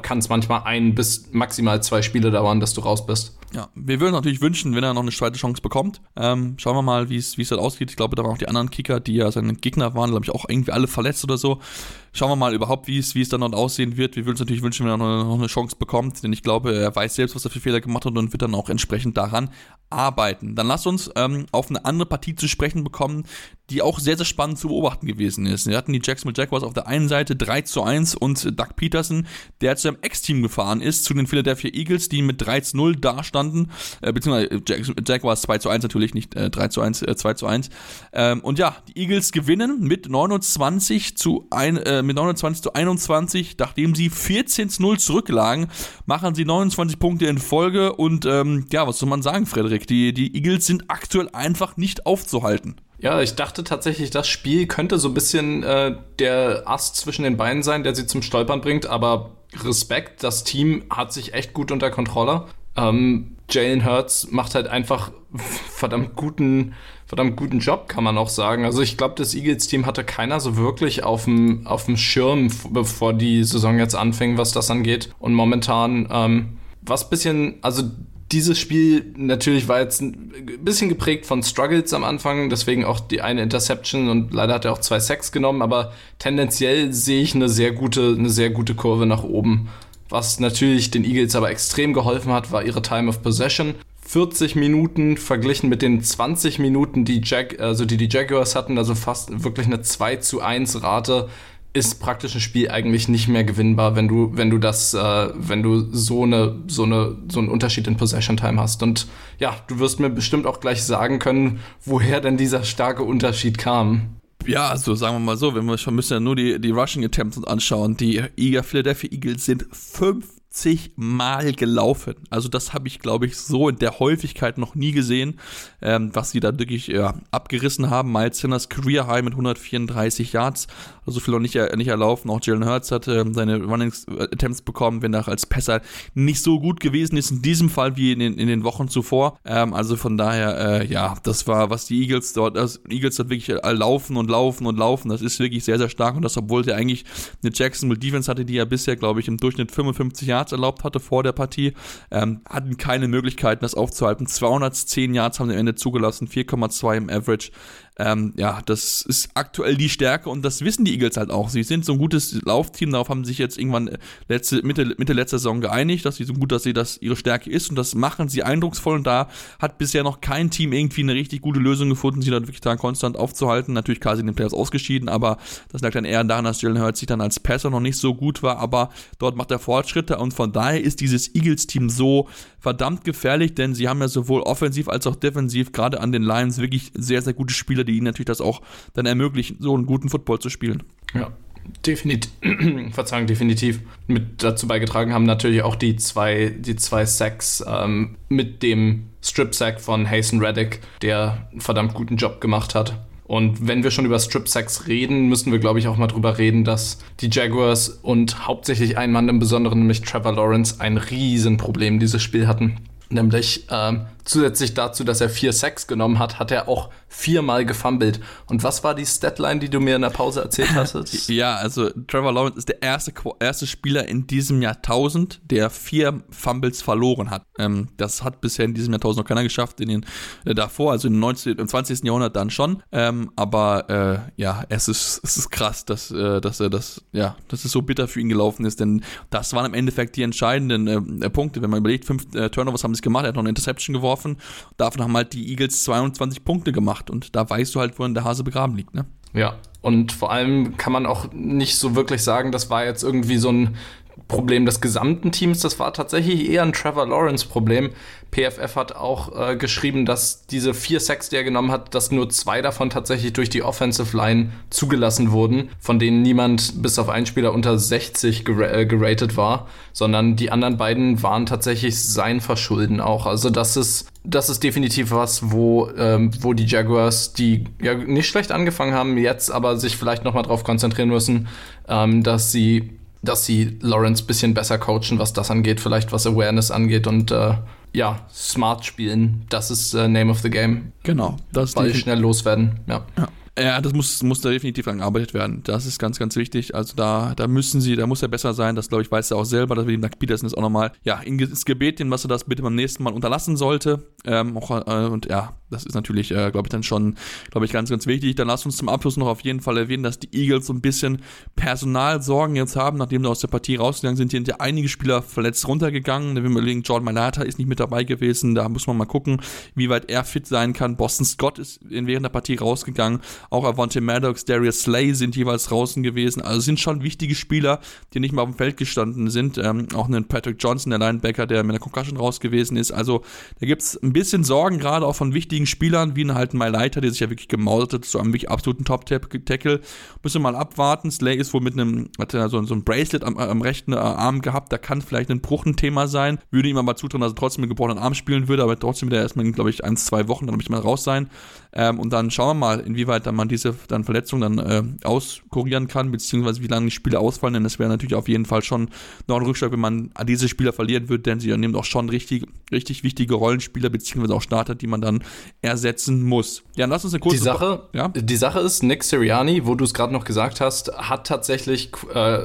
kann es manchmal ein bis maximal zwei Spiele dauern, dass du raus bist. Ja, wir würden natürlich wünschen, wenn er noch eine zweite Chance bekommt. Ähm, schauen wir mal, wie es dann ausgeht. Ich glaube, da waren auch die anderen Kicker, die ja seine Gegner waren, glaube ich, auch irgendwie alle verletzt oder so. Schauen wir mal überhaupt, wie es, es dann noch aussehen wird. Wir würden uns natürlich wünschen, wenn er noch eine, noch eine Chance bekommt, denn ich glaube, er weiß selbst, was er für Fehler gemacht hat und wird dann auch entsprechend daran arbeiten. Dann lasst uns ähm, auf eine andere Partie zu sprechen bekommen, die auch sehr, sehr spannend zu beobachten gewesen ist. Wir hatten die Jacksonville Jaguars auf der einen Seite 3 zu 1 und Doug Peterson, der zu seinem Ex-Team gefahren ist, zu den Philadelphia Eagles, die mit 3 zu 0 dastanden, äh, beziehungsweise Jaguars 2 zu 1 natürlich, nicht äh, 3 zu 1, äh, 2 zu 1. Ähm, und ja, die Eagles gewinnen mit 29 zu 1, äh, mit 29 zu 21, nachdem sie 14 zu 0 zurücklagen, machen sie 29 Punkte in Folge und ähm, ja, was soll man sagen, Frederik? Die, die Eagles sind aktuell einfach nicht aufzuhalten. Ja, ich dachte tatsächlich, das Spiel könnte so ein bisschen äh, der Ast zwischen den Beinen sein, der sie zum Stolpern bringt, aber Respekt, das Team hat sich echt gut unter Kontrolle. Ähm, Jalen Hurts macht halt einfach [LAUGHS] verdammt guten, verdammt guten Job, kann man auch sagen. Also ich glaube, das Eagles-Team hatte keiner so wirklich auf dem, auf dem Schirm, bevor die Saison jetzt anfing, was das angeht. Und momentan, ähm, was bisschen, also dieses Spiel natürlich war jetzt ein bisschen geprägt von Struggles am Anfang, deswegen auch die eine Interception und leider hat er auch zwei Sacks genommen, aber tendenziell sehe ich eine sehr gute, eine sehr gute Kurve nach oben. Was natürlich den Eagles aber extrem geholfen hat, war ihre Time of Possession. 40 Minuten verglichen mit den 20 Minuten, die, Jag also die, die Jaguars hatten, also fast wirklich eine 2 zu 1 Rate. Ist praktisch ein Spiel eigentlich nicht mehr gewinnbar, wenn du, wenn du das, äh, wenn du so eine, so eine, so einen Unterschied in Possession Time hast. Und ja, du wirst mir bestimmt auch gleich sagen können, woher denn dieser starke Unterschied kam. Ja, also sagen wir mal so, wenn wir schon müssen ja nur die, die Rushing Attempts anschauen. Die Eager Philadelphia Eagles sind fünf 50 Mal gelaufen. Also das habe ich, glaube ich, so in der Häufigkeit noch nie gesehen, ähm, was sie da wirklich ja, abgerissen haben. Miles Sinners Career High mit 134 Yards, also viel noch nicht, nicht erlaufen. Auch Jalen Hurts hatte ähm, seine Running Attempts bekommen, wenn er als Pässer nicht so gut gewesen ist in diesem Fall wie in den, in den Wochen zuvor. Ähm, also von daher, äh, ja, das war, was die Eagles dort, also Eagles dort wirklich laufen und laufen und laufen. Das ist wirklich sehr, sehr stark und das, obwohl der eigentlich eine Jacksonville Defense hatte, die ja bisher, glaube ich, im Durchschnitt 55 Yards Yards erlaubt hatte vor der Partie, ähm, hatten keine Möglichkeiten, das aufzuhalten. 210 Yards haben sie am Ende zugelassen, 4,2 im Average. Ähm, ja, das ist aktuell die Stärke und das wissen die Eagles halt auch. Sie sind so ein gutes Laufteam, darauf haben sie sich jetzt irgendwann äh, letzte, Mitte, Mitte letzter Saison geeinigt, dass sie so gut, dass sie das ihre Stärke ist und das machen sie eindrucksvoll und da hat bisher noch kein Team irgendwie eine richtig gute Lösung gefunden, sie dann wirklich da konstant aufzuhalten. Natürlich quasi in den Playoffs ausgeschieden, aber das lag dann eher daran, dass Jalen Hurts sich dann als Passer noch nicht so gut war, aber dort macht er Fortschritte und von daher ist dieses Eagles-Team so verdammt gefährlich, denn sie haben ja sowohl offensiv als auch defensiv gerade an den Lions wirklich sehr, sehr gute Spieler, die ihnen natürlich das auch dann ermöglichen, so einen guten Football zu spielen. Ja, definitiv, [CLEARS THROAT] Verzeihung, definitiv mit dazu beigetragen haben natürlich auch die zwei, die zwei Sacks ähm, mit dem Strip-Sack von Hasten Reddick, der einen verdammt guten Job gemacht hat. Und wenn wir schon über Strip Sacks reden, müssen wir, glaube ich, auch mal drüber reden, dass die Jaguars und hauptsächlich ein Mann im Besonderen, nämlich Trevor Lawrence, ein Riesenproblem dieses Spiel hatten. Nämlich ähm, zusätzlich dazu, dass er vier Sacks genommen hat, hat er auch viermal gefummelt. Und was war die Statline, die du mir in der Pause erzählt [LAUGHS] hast? ja, also Trevor Lawrence ist der erste, erste Spieler in diesem Jahrtausend, der vier Fumbles verloren hat. Ähm, das hat bisher in diesem Jahrtausend noch keiner geschafft, in den äh, davor, also im, 19, im 20. Jahrhundert dann schon. Ähm, aber äh, ja, es ist, es ist krass, dass, äh, dass er das, ja, dass es so bitter für ihn gelaufen ist, denn das waren im Endeffekt die entscheidenden äh, Punkte. Wenn man überlegt, fünf äh, Turnovers haben sie gemacht, er hat noch eine Interception geworfen. Davon haben halt die Eagles 22 Punkte gemacht und da weißt du halt, wo der Hase begraben liegt, ne? Ja, und vor allem kann man auch nicht so wirklich sagen, das war jetzt irgendwie so ein Problem des gesamten Teams, das war tatsächlich eher ein Trevor Lawrence-Problem. PFF hat auch äh, geschrieben, dass diese vier Sacks, die er genommen hat, dass nur zwei davon tatsächlich durch die Offensive Line zugelassen wurden, von denen niemand bis auf einen Spieler unter 60 ger äh, geratet war, sondern die anderen beiden waren tatsächlich sein Verschulden auch. Also das ist das ist definitiv was, wo, ähm, wo die Jaguars, die ja nicht schlecht angefangen haben, jetzt aber sich vielleicht noch mal darauf konzentrieren müssen, ähm, dass sie dass sie Lawrence ein bisschen besser coachen, was das angeht, vielleicht was Awareness angeht und äh, ja, smart spielen. Das ist äh, Name of the Game. Genau. Das Ball schnell loswerden, ja. ja. Ja, das muss, muss da definitiv angearbeitet werden. Das ist ganz, ganz wichtig. Also da, da müssen sie, da muss er besser sein. Das glaube ich weiß er auch selber. dass wir dem Doug Peterson ist auch nochmal, ja, ins Gebet nehmen, was er das bitte beim nächsten Mal unterlassen sollte. Ähm, auch, äh, und ja, das ist natürlich, äh, glaube ich, dann schon, glaube ich, ganz, ganz wichtig. Dann lass uns zum Abschluss noch auf jeden Fall erwähnen, dass die Eagles so ein bisschen Personalsorgen jetzt haben, nachdem sie aus der Partie rausgegangen sind. Hier sind ja einige Spieler verletzt runtergegangen. Wenn wir überlegen, Jordan Malata ist nicht mit dabei gewesen. Da muss man mal gucken, wie weit er fit sein kann. Boston Scott ist während der Partie rausgegangen. Auch Avante Maddox, Darius Slay sind jeweils draußen gewesen. Also sind schon wichtige Spieler, die nicht mehr auf dem Feld gestanden sind. Ähm, auch einen Patrick Johnson, der Linebacker, der mit einer Concussion raus gewesen ist. Also da gibt es ein bisschen Sorgen, gerade auch von wichtigen Spielern, wie halt My Leiter, der sich ja wirklich gemausert hat zu einem wirklich absoluten Top-Tackle. Müssen wir mal abwarten. Slay ist wohl mit einem, hat er so, so ein Bracelet am, am rechten äh, Arm gehabt. Da kann vielleicht ein Bruch ein Thema sein. Würde ihm aber zutrauen, dass er trotzdem einen gebrochenen Arm spielen würde, aber trotzdem wieder erstmal, glaube ich, ein, zwei Wochen, dann möchte man raus sein. Ähm, und dann schauen wir mal, inwieweit dann man diese dann Verletzung dann äh, auskurieren kann, beziehungsweise wie lange die Spiele ausfallen, denn es wäre natürlich auf jeden Fall schon noch ein Rückschlag, wenn man diese Spieler verlieren würde, denn sie nehmen auch schon richtig, richtig wichtige Rollenspieler, beziehungsweise auch Starter, die man dann ersetzen muss. Ja, lass uns eine kurze... Die Sache, ja? die Sache ist, Nick Siriani, wo du es gerade noch gesagt hast, hat tatsächlich, äh,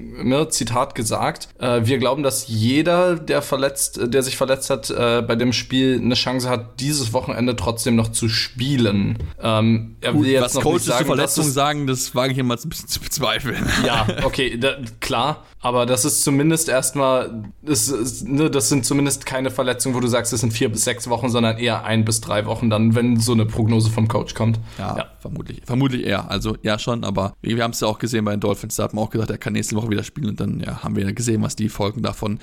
ne, Zitat gesagt, äh, wir glauben, dass jeder, der verletzt, der sich verletzt hat, äh, bei dem Spiel eine Chance hat, dieses Wochenende trotzdem noch zu spielen spielen. Ähm, er cool. Gut, jetzt was noch Coaches nicht sagen, zur Verletzung dass es- sagen, das wage ich immer ein bisschen zu bezweifeln. [LAUGHS] Ja, okay, da, klar. Aber das ist zumindest erstmal, das, ist, ne, das sind zumindest keine Verletzungen, wo du sagst, es sind vier bis sechs Wochen, sondern eher ein bis drei Wochen dann, wenn so eine Prognose vom Coach kommt. Ja, vermutlich. Vermutlich eher. Also ja schon, aber wir haben es ja auch gesehen bei den Dolphins. Da hat man auch gesagt, er kann nächste Woche wieder spielen und dann ja, haben wir ja gesehen, was die Folgen davon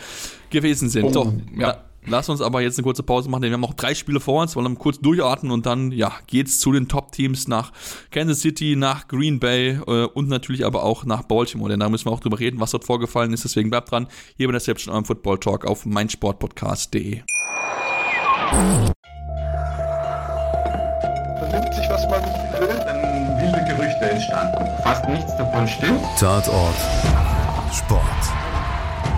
gewesen sind. Oh, so, ja. La- Lass uns aber jetzt eine kurze Pause machen, denn wir haben noch drei Spiele vor uns, wollen dann kurz durchatmen und dann ja, geht's zu den Top-Teams nach Kansas City, nach Green Bay äh, und natürlich aber auch nach Baltimore, denn da müssen wir auch drüber reden, was dort vorgefallen ist. Deswegen bleibt dran. Hier bei der Reception eurem Football Talk auf meinsportpodcast.de. vernimmt sich, was man will. dann wilde Gerüchte entstanden. Fast nichts davon stimmt. Tatort Sport.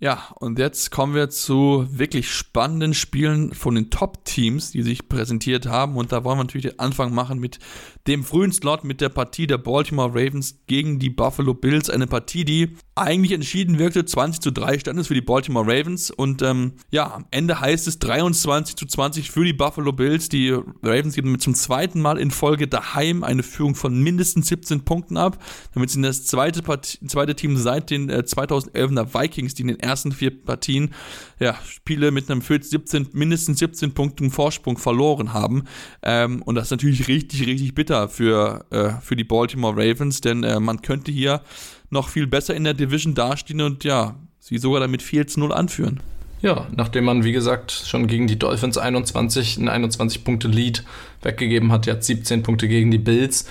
Ja, und jetzt kommen wir zu wirklich spannenden Spielen von den Top-Teams, die sich präsentiert haben. Und da wollen wir natürlich den Anfang machen mit dem frühen Slot, mit der Partie der Baltimore Ravens gegen die Buffalo Bills. Eine Partie, die eigentlich entschieden wirkte. 20 zu 3 stand es für die Baltimore Ravens. Und ähm, ja, am Ende heißt es 23 zu 20 für die Buffalo Bills. Die Ravens geben zum zweiten Mal in Folge daheim eine Führung von mindestens 17 Punkten ab. Damit sind das zweite, Partie, zweite Team seit den äh, 2011er Vikings, die in den ersten vier Partien ja, Spiele mit einem 17, mindestens 17 Punkten Vorsprung verloren haben. Ähm, und das ist natürlich richtig, richtig bitter für, äh, für die Baltimore Ravens, denn äh, man könnte hier noch viel besser in der Division dastehen und ja, sie sogar damit 4 zu 0 anführen. Ja, nachdem man, wie gesagt, schon gegen die Dolphins 21, einen 21 Punkte Lead weggegeben hat, jetzt 17 Punkte gegen die Bills.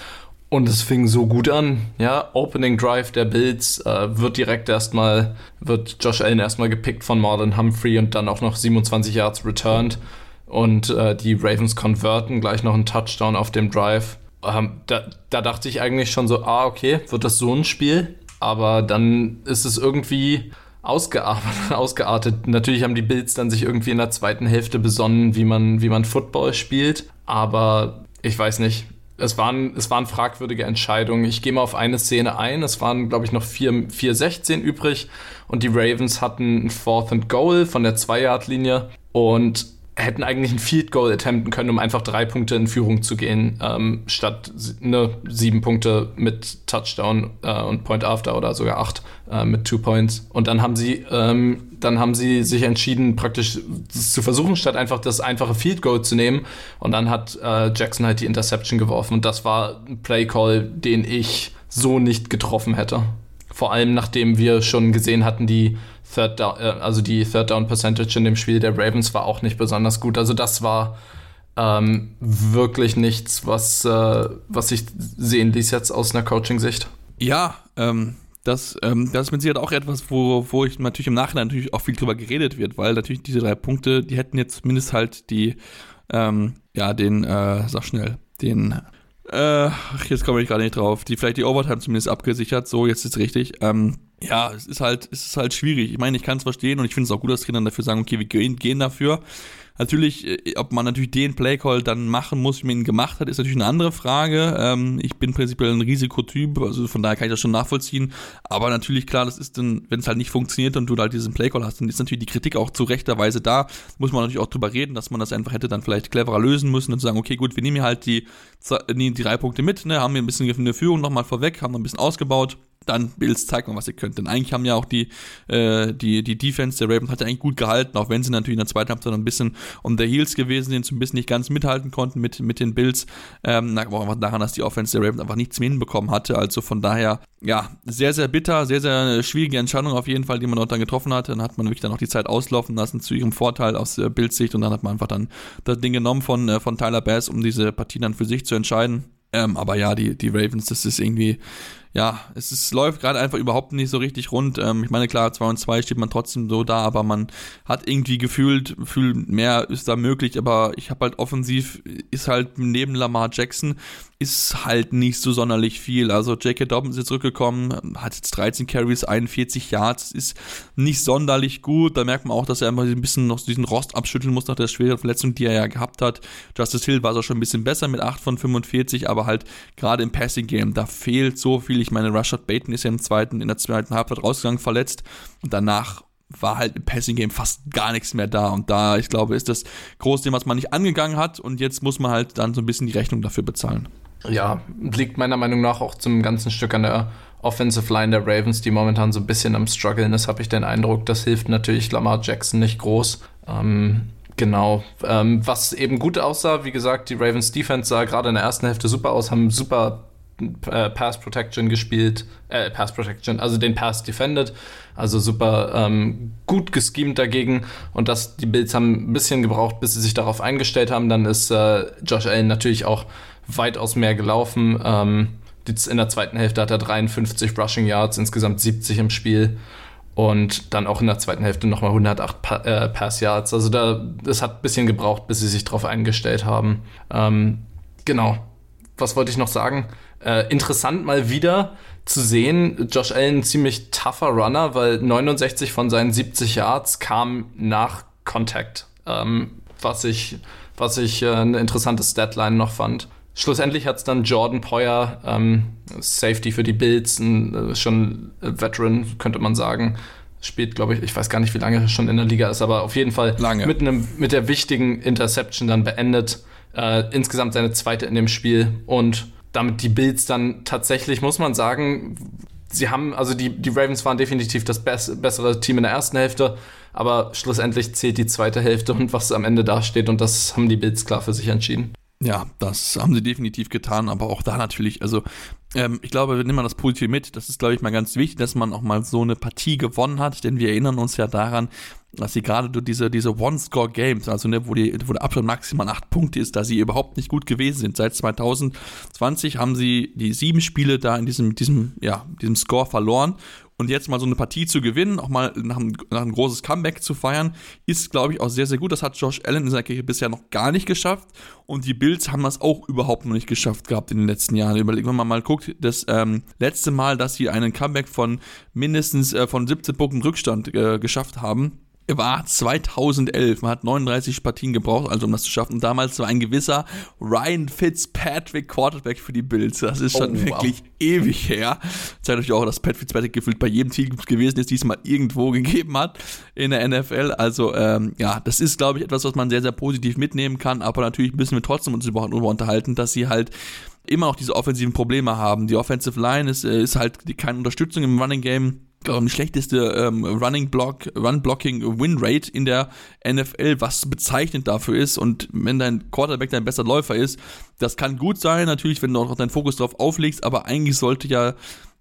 Und es fing so gut an. Ja, Opening Drive der Bills äh, wird direkt erstmal, wird Josh Allen erstmal gepickt von Marlon Humphrey und dann auch noch 27 Yards returned. Und äh, die Ravens konverten gleich noch einen Touchdown auf dem Drive. Ähm, da, da dachte ich eigentlich schon so, ah, okay, wird das so ein Spiel? Aber dann ist es irgendwie [LAUGHS] ausgeartet. Natürlich haben die Bills dann sich irgendwie in der zweiten Hälfte besonnen, wie man, wie man Football spielt. Aber ich weiß nicht. Es waren, es waren fragwürdige Entscheidungen. Ich gehe mal auf eine Szene ein. Es waren, glaube ich, noch 4, 4-16 übrig. Und die Ravens hatten ein Fourth and Goal von der 2-Yard-Linie. Und hätten eigentlich ein Field Goal attempten können, um einfach drei Punkte in Führung zu gehen, ähm, statt ne, sieben Punkte mit Touchdown äh, und Point After oder sogar acht äh, mit Two Points. Und dann haben sie, ähm, dann haben sie sich entschieden, praktisch zu versuchen, statt einfach das einfache Field Goal zu nehmen. Und dann hat äh, Jackson halt die Interception geworfen. Und das war ein Play Call, den ich so nicht getroffen hätte. Vor allem nachdem wir schon gesehen hatten, die Third Down, äh, also die Third Down Percentage in dem Spiel der Ravens war auch nicht besonders gut. Also das war ähm, wirklich nichts, was, äh, was ich sehen ließ jetzt aus einer Coaching-Sicht. Ja, ähm, das, ähm, das ist mit Sicherheit auch etwas, wo, wo ich natürlich im Nachhinein natürlich auch viel drüber geredet wird, weil natürlich diese drei Punkte, die hätten jetzt zumindest halt die, ähm, ja, den, äh, sag schnell, den, äh, jetzt komme ich gerade nicht drauf, die vielleicht die Overtime zumindest abgesichert, so, jetzt ist richtig, ähm, ja, es ist halt, es ist halt schwierig. Ich meine, ich kann es verstehen und ich finde es auch gut, dass Trainer dafür sagen, okay, wir gehen, gehen dafür. Natürlich, äh, ob man natürlich den Playcall dann machen muss, wie man ihn gemacht hat, ist natürlich eine andere Frage. Ähm, ich bin prinzipiell ein Risikotyp, also von daher kann ich das schon nachvollziehen. Aber natürlich, klar, das ist dann, wenn es halt nicht funktioniert und du halt diesen Playcall hast, dann ist natürlich die Kritik auch zu rechter Weise da. Muss man natürlich auch drüber reden, dass man das einfach hätte dann vielleicht cleverer lösen müssen und sagen, okay, gut, wir nehmen hier halt die, die, die drei Punkte mit, ne, haben wir ein bisschen eine Führung nochmal vorweg, haben ein bisschen ausgebaut dann Bills, zeigt mal, was ihr könnt. Denn eigentlich haben ja auch die, äh, die, die Defense der Ravens hat ja eigentlich gut gehalten, auch wenn sie natürlich in der zweiten Halbzeit ein bisschen on the heels gewesen sind, so ein bisschen nicht ganz mithalten konnten mit, mit den Bills. Ähm, aber einfach daran, dass die Offense der Ravens einfach nichts mehr hinbekommen hatte. Also von daher, ja, sehr, sehr bitter, sehr, sehr schwierige Entscheidung auf jeden Fall, die man dort dann getroffen hat. Dann hat man wirklich dann auch die Zeit auslaufen lassen zu ihrem Vorteil aus äh, Bills Sicht und dann hat man einfach dann das Ding genommen von, äh, von Tyler Bass, um diese Partie dann für sich zu entscheiden. Ähm, aber ja, die, die Ravens, das ist irgendwie, ja, es ist, läuft gerade einfach überhaupt nicht so richtig rund. Ähm, ich meine, klar, 2 und 2 steht man trotzdem so da, aber man hat irgendwie gefühlt, gefühlt mehr ist da möglich, aber ich habe halt offensiv, ist halt neben Lamar Jackson, ist halt nicht so sonderlich viel. Also J.K. Dobbins ist zurückgekommen, hat jetzt 13 Carries, 41 Yards, ist nicht sonderlich gut. Da merkt man auch, dass er immer ein bisschen noch diesen Rost abschütteln muss nach der schweren Verletzung, die er ja gehabt hat. Justice Hill war so schon ein bisschen besser mit 8 von 45, aber halt gerade im Passing Game, da fehlt so viel. Ich meine, Rashad Bateman ist ja im zweiten, in der zweiten Halbzeit rausgegangen, verletzt und danach war halt im Passing Game fast gar nichts mehr da. Und da, ich glaube, ist das große was man nicht angegangen hat. Und jetzt muss man halt dann so ein bisschen die Rechnung dafür bezahlen. Ja, liegt meiner Meinung nach auch zum ganzen Stück an der Offensive Line der Ravens, die momentan so ein bisschen am struggeln ist, habe ich den Eindruck. Das hilft natürlich Lamar Jackson nicht groß. Ähm, genau. Ähm, was eben gut aussah, wie gesagt, die Ravens Defense sah gerade in der ersten Hälfte super aus, haben super äh, Pass Protection gespielt, äh, Pass Protection, also den Pass defended, also super ähm, gut geschemt dagegen. Und das, die Bills haben ein bisschen gebraucht, bis sie sich darauf eingestellt haben, dann ist äh, Josh Allen natürlich auch weitaus mehr gelaufen, ähm, in der zweiten Hälfte hat er 53 Rushing Yards, insgesamt 70 im Spiel. Und dann auch in der zweiten Hälfte nochmal 108 pa äh, Pass Yards, also da, das hat ein bisschen gebraucht, bis sie sich darauf eingestellt haben. Ähm, genau, was wollte ich noch sagen? Äh, interessant mal wieder zu sehen, Josh Allen ziemlich tougher Runner, weil 69 von seinen 70 Yards kam nach Contact, ähm, was ich, was ich äh, eine interessante Statline noch fand. Schlussendlich hat es dann Jordan Poyer, ähm, Safety für die Bills, ein, äh, schon Veteran, könnte man sagen, spielt, glaube ich, ich weiß gar nicht, wie lange er schon in der Liga ist, aber auf jeden Fall lange. Mit, einem, mit der wichtigen Interception dann beendet. Äh, insgesamt seine zweite in dem Spiel und damit die Bills dann tatsächlich, muss man sagen, sie haben, also die, die Ravens waren definitiv das bess bessere Team in der ersten Hälfte, aber schlussendlich zählt die zweite Hälfte und was am Ende dasteht und das haben die Bills klar für sich entschieden. Ja, das haben sie definitiv getan, aber auch da natürlich, also ähm, ich glaube, wir nehmen mal das Positive mit. Das ist, glaube ich, mal ganz wichtig, dass man auch mal so eine Partie gewonnen hat, denn wir erinnern uns ja daran, dass sie gerade durch diese, diese One-Score-Games, also ne, wo, die, wo der Abstand maximal acht Punkte ist, da sie überhaupt nicht gut gewesen sind. Seit 2020 haben sie die sieben Spiele da in diesem, diesem, ja, diesem Score verloren und jetzt mal so eine Partie zu gewinnen, auch mal nach ein, nach ein großes Comeback zu feiern, ist, glaube ich, auch sehr, sehr gut. Das hat Josh Allen in seiner Kirche bisher noch gar nicht geschafft. Und die Bills haben das auch überhaupt noch nicht geschafft gehabt in den letzten Jahren. Überlegen wir mal, mal guckt, das ähm, letzte Mal, dass sie einen Comeback von mindestens äh, von 17 Punkten Rückstand äh, geschafft haben, war 2011. Man hat 39 Partien gebraucht, also um das zu schaffen. Damals war ein gewisser Ryan Fitzpatrick Quarterback für die Bills. Das ist schon oh, wirklich wow. ewig her. Zeigt euch auch, dass Pat Fitzpatrick gefühlt bei jedem Team gewesen ist, diesmal irgendwo [LAUGHS] gegeben hat in der NFL. Also ähm, ja, das ist, glaube ich, etwas, was man sehr, sehr positiv mitnehmen kann. Aber natürlich müssen wir trotzdem uns überhaupt darüber unterhalten, dass sie halt immer noch diese offensiven Probleme haben. Die Offensive Line ist, äh, ist halt keine Unterstützung im Running Game ähm, schlechteste ähm, Running Block, Run Blocking Win Rate in der NFL, was bezeichnend dafür ist. Und wenn dein Quarterback dein bester Läufer ist, das kann gut sein, natürlich, wenn du auch deinen Fokus darauf auflegst, aber eigentlich sollte ja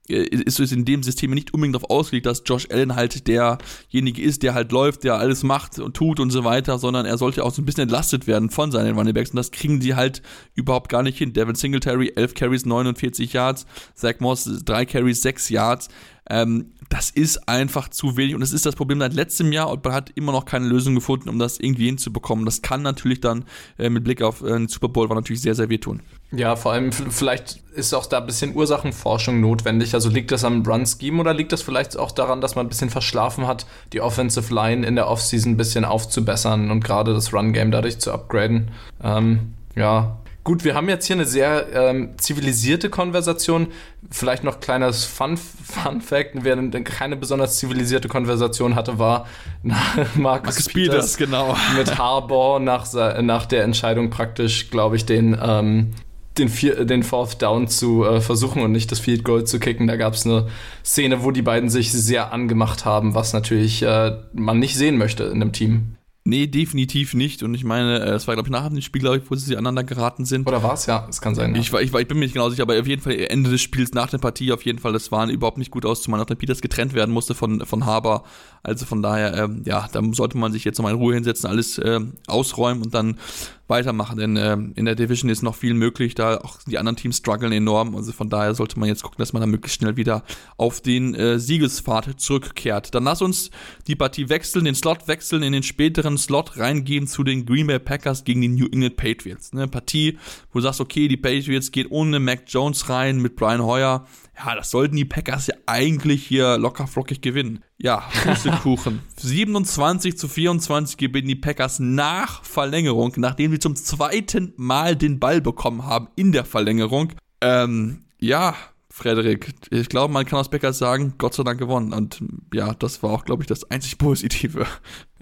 äh, ist es in dem System nicht unbedingt darauf ausgelegt, dass Josh Allen halt derjenige ist, der halt läuft, der alles macht und tut und so weiter, sondern er sollte auch so ein bisschen entlastet werden von seinen Runningbacks und das kriegen die halt überhaupt gar nicht hin. Devin Singletary, 11 Carries, 49 Yards, Zach Moss, 3 Carries, 6 Yards. Ähm, das ist einfach zu wenig und das ist das Problem seit letztem Jahr und man hat immer noch keine Lösung gefunden, um das irgendwie hinzubekommen. Das kann natürlich dann äh, mit Blick auf äh, den Super Bowl war natürlich sehr, sehr wehtun. Ja, vor allem vielleicht ist auch da ein bisschen Ursachenforschung notwendig. Also liegt das am Run-Scheme oder liegt das vielleicht auch daran, dass man ein bisschen verschlafen hat, die Offensive Line in der Offseason ein bisschen aufzubessern und gerade das Run-Game dadurch zu upgraden? Ähm, ja, Gut, wir haben jetzt hier eine sehr ähm, zivilisierte Konversation. Vielleicht noch kleines Fun, Fun Fact: Wer keine besonders zivilisierte Konversation hatte, war [LAUGHS] Marcus Peters, genau. [LAUGHS] mit Harbour nach, nach der Entscheidung praktisch, glaube ich, den, ähm, den, vier, den Fourth Down zu äh, versuchen und nicht das Field Goal zu kicken. Da gab es eine Szene, wo die beiden sich sehr angemacht haben, was natürlich äh, man nicht sehen möchte in einem Team. Nee, definitiv nicht. Und ich meine, äh, es war, glaube ich, nach dem Spiel, glaube ich, wo sie aneinander geraten sind. Oder war es? Ja, es kann sein. Ja. Ich, war, ich, war, ich bin mir nicht genau sicher, aber auf jeden Fall Ende des Spiels, nach der Partie, auf jeden Fall, das war überhaupt nicht gut aus, zumal nachdem Peters getrennt werden musste von, von Haber. Also von daher, ähm, ja, da sollte man sich jetzt nochmal in Ruhe hinsetzen, alles äh, ausräumen und dann weitermachen, denn äh, in der Division ist noch viel möglich, da auch die anderen Teams strugglen enorm, also von daher sollte man jetzt gucken, dass man da möglichst schnell wieder auf den äh, Siegespfad zurückkehrt. Dann lass uns die Partie wechseln, den Slot wechseln, in den späteren Slot reingehen zu den Green Bay Packers gegen die New England Patriots. Eine Partie, wo du sagst, okay, die Patriots geht ohne Mac Jones rein mit Brian Hoyer, ja, das sollten die Packers ja eigentlich hier locker flockig gewinnen. Ja, Kuchen. 27 [LAUGHS] zu 24 gewinnen die Packers nach Verlängerung, nachdem sie zum zweiten Mal den Ball bekommen haben in der Verlängerung. Ähm, ja, Frederik, ich glaube, man kann aus Packers sagen, Gott sei Dank gewonnen. Und ja, das war auch, glaube ich, das einzig Positive.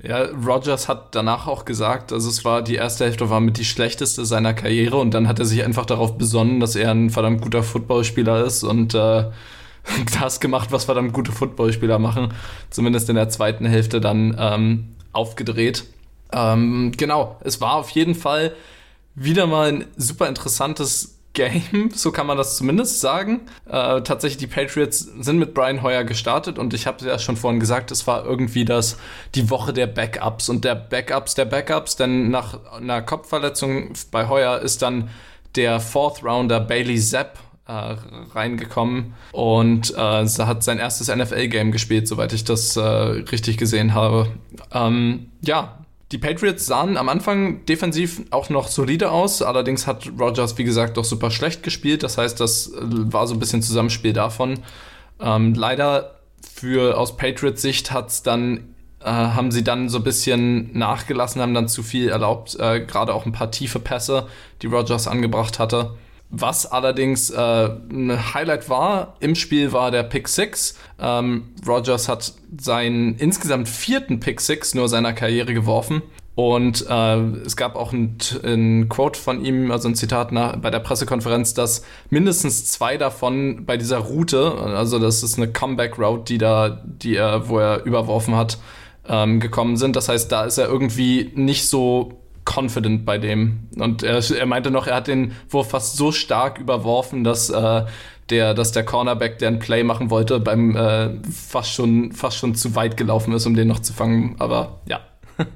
Ja, Rogers hat danach auch gesagt, also es war die erste Hälfte war mit die schlechteste seiner Karriere und dann hat er sich einfach darauf besonnen, dass er ein verdammt guter Footballspieler ist und äh, [LAUGHS] das gemacht, was verdammt gute Footballspieler machen. Zumindest in der zweiten Hälfte dann ähm, aufgedreht. Ähm, genau, es war auf jeden Fall wieder mal ein super interessantes Game, so kann man das zumindest sagen. Äh, tatsächlich, die Patriots sind mit Brian Hoyer gestartet und ich habe ja schon vorhin gesagt, es war irgendwie das, die Woche der Backups und der Backups der Backups, denn nach einer Kopfverletzung bei Hoyer ist dann der Fourth Rounder Bailey Zapp äh, reingekommen und äh, hat sein erstes NFL-Game gespielt, soweit ich das äh, richtig gesehen habe. Ähm, ja, die Patriots sahen am Anfang defensiv auch noch solide aus, allerdings hat Rogers, wie gesagt, doch super schlecht gespielt. Das heißt, das äh, war so ein bisschen Zusammenspiel davon. Ähm, leider für aus Patriots Sicht hat's dann äh, haben sie dann so ein bisschen nachgelassen, haben dann zu viel erlaubt, äh, gerade auch ein paar tiefe Pässe, die Rogers angebracht hatte. Was allerdings äh, ein Highlight war im Spiel war der Pick 6. Ähm, Rogers hat seinen insgesamt vierten Pick 6 nur seiner Karriere geworfen. Und äh, es gab auch ein, ein, Quote von ihm, also ein Zitat nach, bei der Pressekonferenz, dass mindestens zwei davon bei dieser Route, also das ist eine Comeback-Route, die da, die er, wo er überworfen hat, ähm, gekommen sind. Das heißt, da ist er irgendwie nicht so confident bei dem. Und er, er meinte noch, er hat den Wurf fast so stark überworfen, dass äh, der, dass der Cornerback, der ein Play machen wollte, beim äh, fast schon fast schon zu weit gelaufen ist, um den noch zu fangen. Aber ja. [LAUGHS]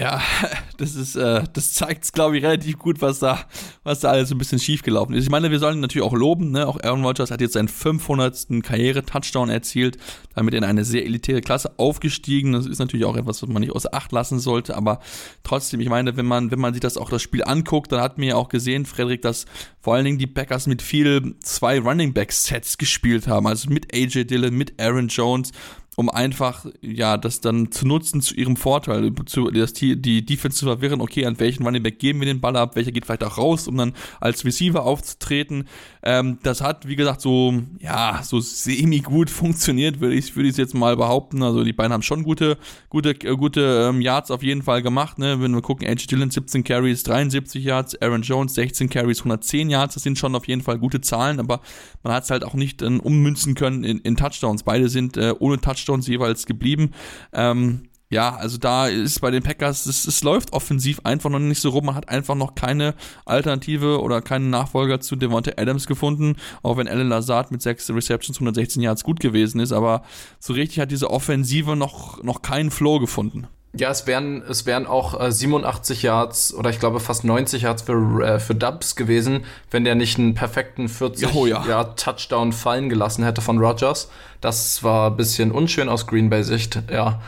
Ja, [LAUGHS] das ist, äh, das zeigt, glaube ich, relativ gut, was da, was da alles so ein bisschen schief gelaufen ist. Ich meine, wir sollen natürlich auch loben, ne? Auch Aaron Rodgers hat jetzt seinen 500. Karriere-Touchdown erzielt, damit in eine sehr elitäre Klasse aufgestiegen. Das ist natürlich auch etwas, was man nicht außer Acht lassen sollte, aber trotzdem, ich meine, wenn man, wenn man sich das auch das Spiel anguckt, dann hat man ja auch gesehen, Frederik, dass vor allen Dingen die Packers mit viel zwei Running Back Sets gespielt haben, also mit AJ Dillon, mit Aaron Jones um einfach, ja, das dann zu nutzen zu ihrem Vorteil, zu, das, die Defense zu verwirren, okay, an welchen Running Back geben wir den Ball ab, welcher geht vielleicht auch raus, um dann als Receiver aufzutreten. Ähm, das hat, wie gesagt, so, ja, so semi-gut [LAUGHS] funktioniert, würde ich, würde ich jetzt mal behaupten. Also die beiden haben schon gute, gute, äh, gute ähm, Yards auf jeden Fall gemacht, ne? Wenn wir gucken, Edge Dillon 17 Carries, 73 Yards, Aaron Jones 16 Carries, 110 Yards, das sind schon auf jeden Fall gute Zahlen, aber man hat es halt auch nicht äh, ummünzen können in, in Touchdowns. Beide sind äh, ohne Touchdowns jeweils geblieben. Ähm, ja, also da ist bei den Packers, es, es läuft offensiv einfach noch nicht so rum. Man hat einfach noch keine Alternative oder keinen Nachfolger zu Devonta Adams gefunden, auch wenn Alan Lazard mit sechs Receptions 116 Yards gut gewesen ist, aber so richtig hat diese Offensive noch, noch keinen Flow gefunden. Ja, es wären, es wären auch äh, 87 Yards oder ich glaube fast 90 Yards für, äh, für Dubs gewesen, wenn der nicht einen perfekten 40 oh, ja. Yard Touchdown fallen gelassen hätte von Rogers. Das war ein bisschen unschön aus Green Bay Sicht, ja.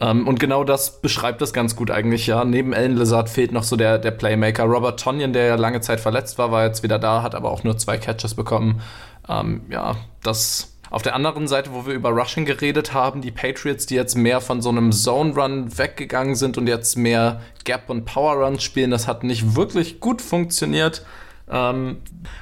Ähm, und genau das beschreibt das ganz gut eigentlich, ja. Neben Alan Lizard fehlt noch so der, der Playmaker. Robert Tonyan, der ja lange Zeit verletzt war, war jetzt wieder da, hat aber auch nur zwei Catches bekommen. Ähm, ja, das auf der anderen Seite, wo wir über Rushing geredet haben, die Patriots, die jetzt mehr von so einem Zone Run weggegangen sind und jetzt mehr Gap und Power Run spielen, das hat nicht wirklich gut funktioniert. Ähm,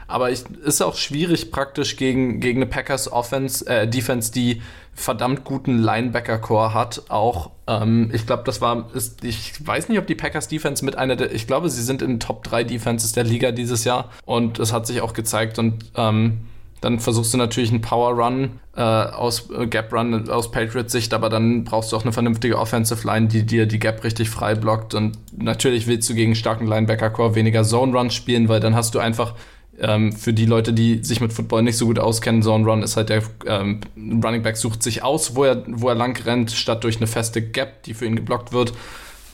aber ich, ist auch schwierig praktisch gegen, gegen eine Packers Offense, äh, Defense, die verdammt guten Linebacker-Core hat. Auch, ähm, ich glaube, das war, ist, ich weiß nicht, ob die Packers Defense mit einer der, ich glaube, sie sind in Top 3 Defenses der Liga dieses Jahr und es hat sich auch gezeigt und ähm, dann versuchst du natürlich einen Power Run äh, aus äh, Gap Run aus Patriots Sicht, aber dann brauchst du auch eine vernünftige Offensive Line, die dir die Gap richtig frei blockt. Und natürlich willst du gegen starken Linebacker Core weniger Zone Run spielen, weil dann hast du einfach ähm, für die Leute, die sich mit Football nicht so gut auskennen, Zone Run ist halt der ähm, Running Back sucht sich aus, wo er, wo er lang rennt, statt durch eine feste Gap, die für ihn geblockt wird.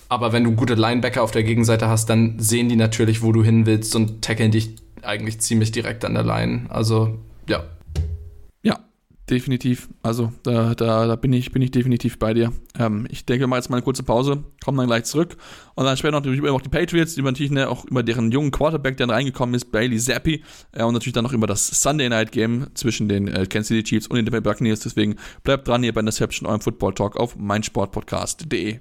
Aber wenn du gute Linebacker auf der Gegenseite hast, dann sehen die natürlich, wo du hin willst und tackeln dich eigentlich ziemlich direkt an der Line. Also, ja. Ja, definitiv. Also, da, da, da bin, ich, bin ich definitiv bei dir. Ähm, ich denke, machen jetzt mal eine kurze Pause, kommen dann gleich zurück. Und dann später natürlich über die Patriots, über natürlich ne, auch über deren jungen Quarterback, der reingekommen ist, Bailey Zappi. Äh, und natürlich dann noch über das Sunday Night Game zwischen den äh, Kansas City Chiefs und den Tampa Buccaneers. Deswegen bleibt dran hier bei Interception, eurem Football Talk auf meinsportpodcast.de.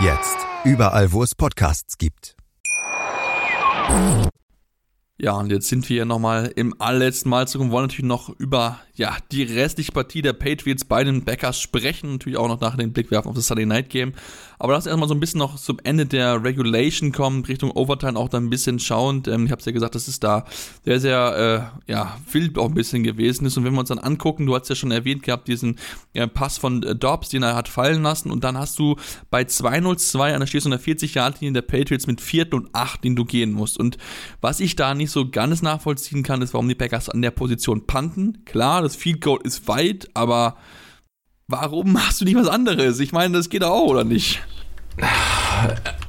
Jetzt überall, wo es Podcasts gibt. Ja, und jetzt sind wir ja nochmal im allerletzten Mal zurück und wollen natürlich noch über ja, die restliche Partie der Patriots bei den Backers sprechen. Natürlich auch noch nach den Blick werfen auf das Sunday Night Game. Aber lass erstmal so ein bisschen noch zum Ende der Regulation kommen, Richtung Overtime auch da ein bisschen schauend. Ähm, ich habe es ja gesagt, dass es da sehr, sehr äh, ja, wild auch ein bisschen gewesen ist. Und wenn wir uns dann angucken, du hast ja schon erwähnt gehabt, diesen ja, Pass von äh, Dobbs, den er hat fallen lassen. Und dann hast du bei 2-0-2 an der stehst du der 40-Yard-Linie der Patriots mit 4. und 8, den du gehen musst. Und was ich da nicht so ganz nachvollziehen kann, ist, warum die Packers an der Position panten. Klar, das Field Goal ist weit, aber warum machst du nicht was anderes? Ich meine, das geht auch, oder nicht?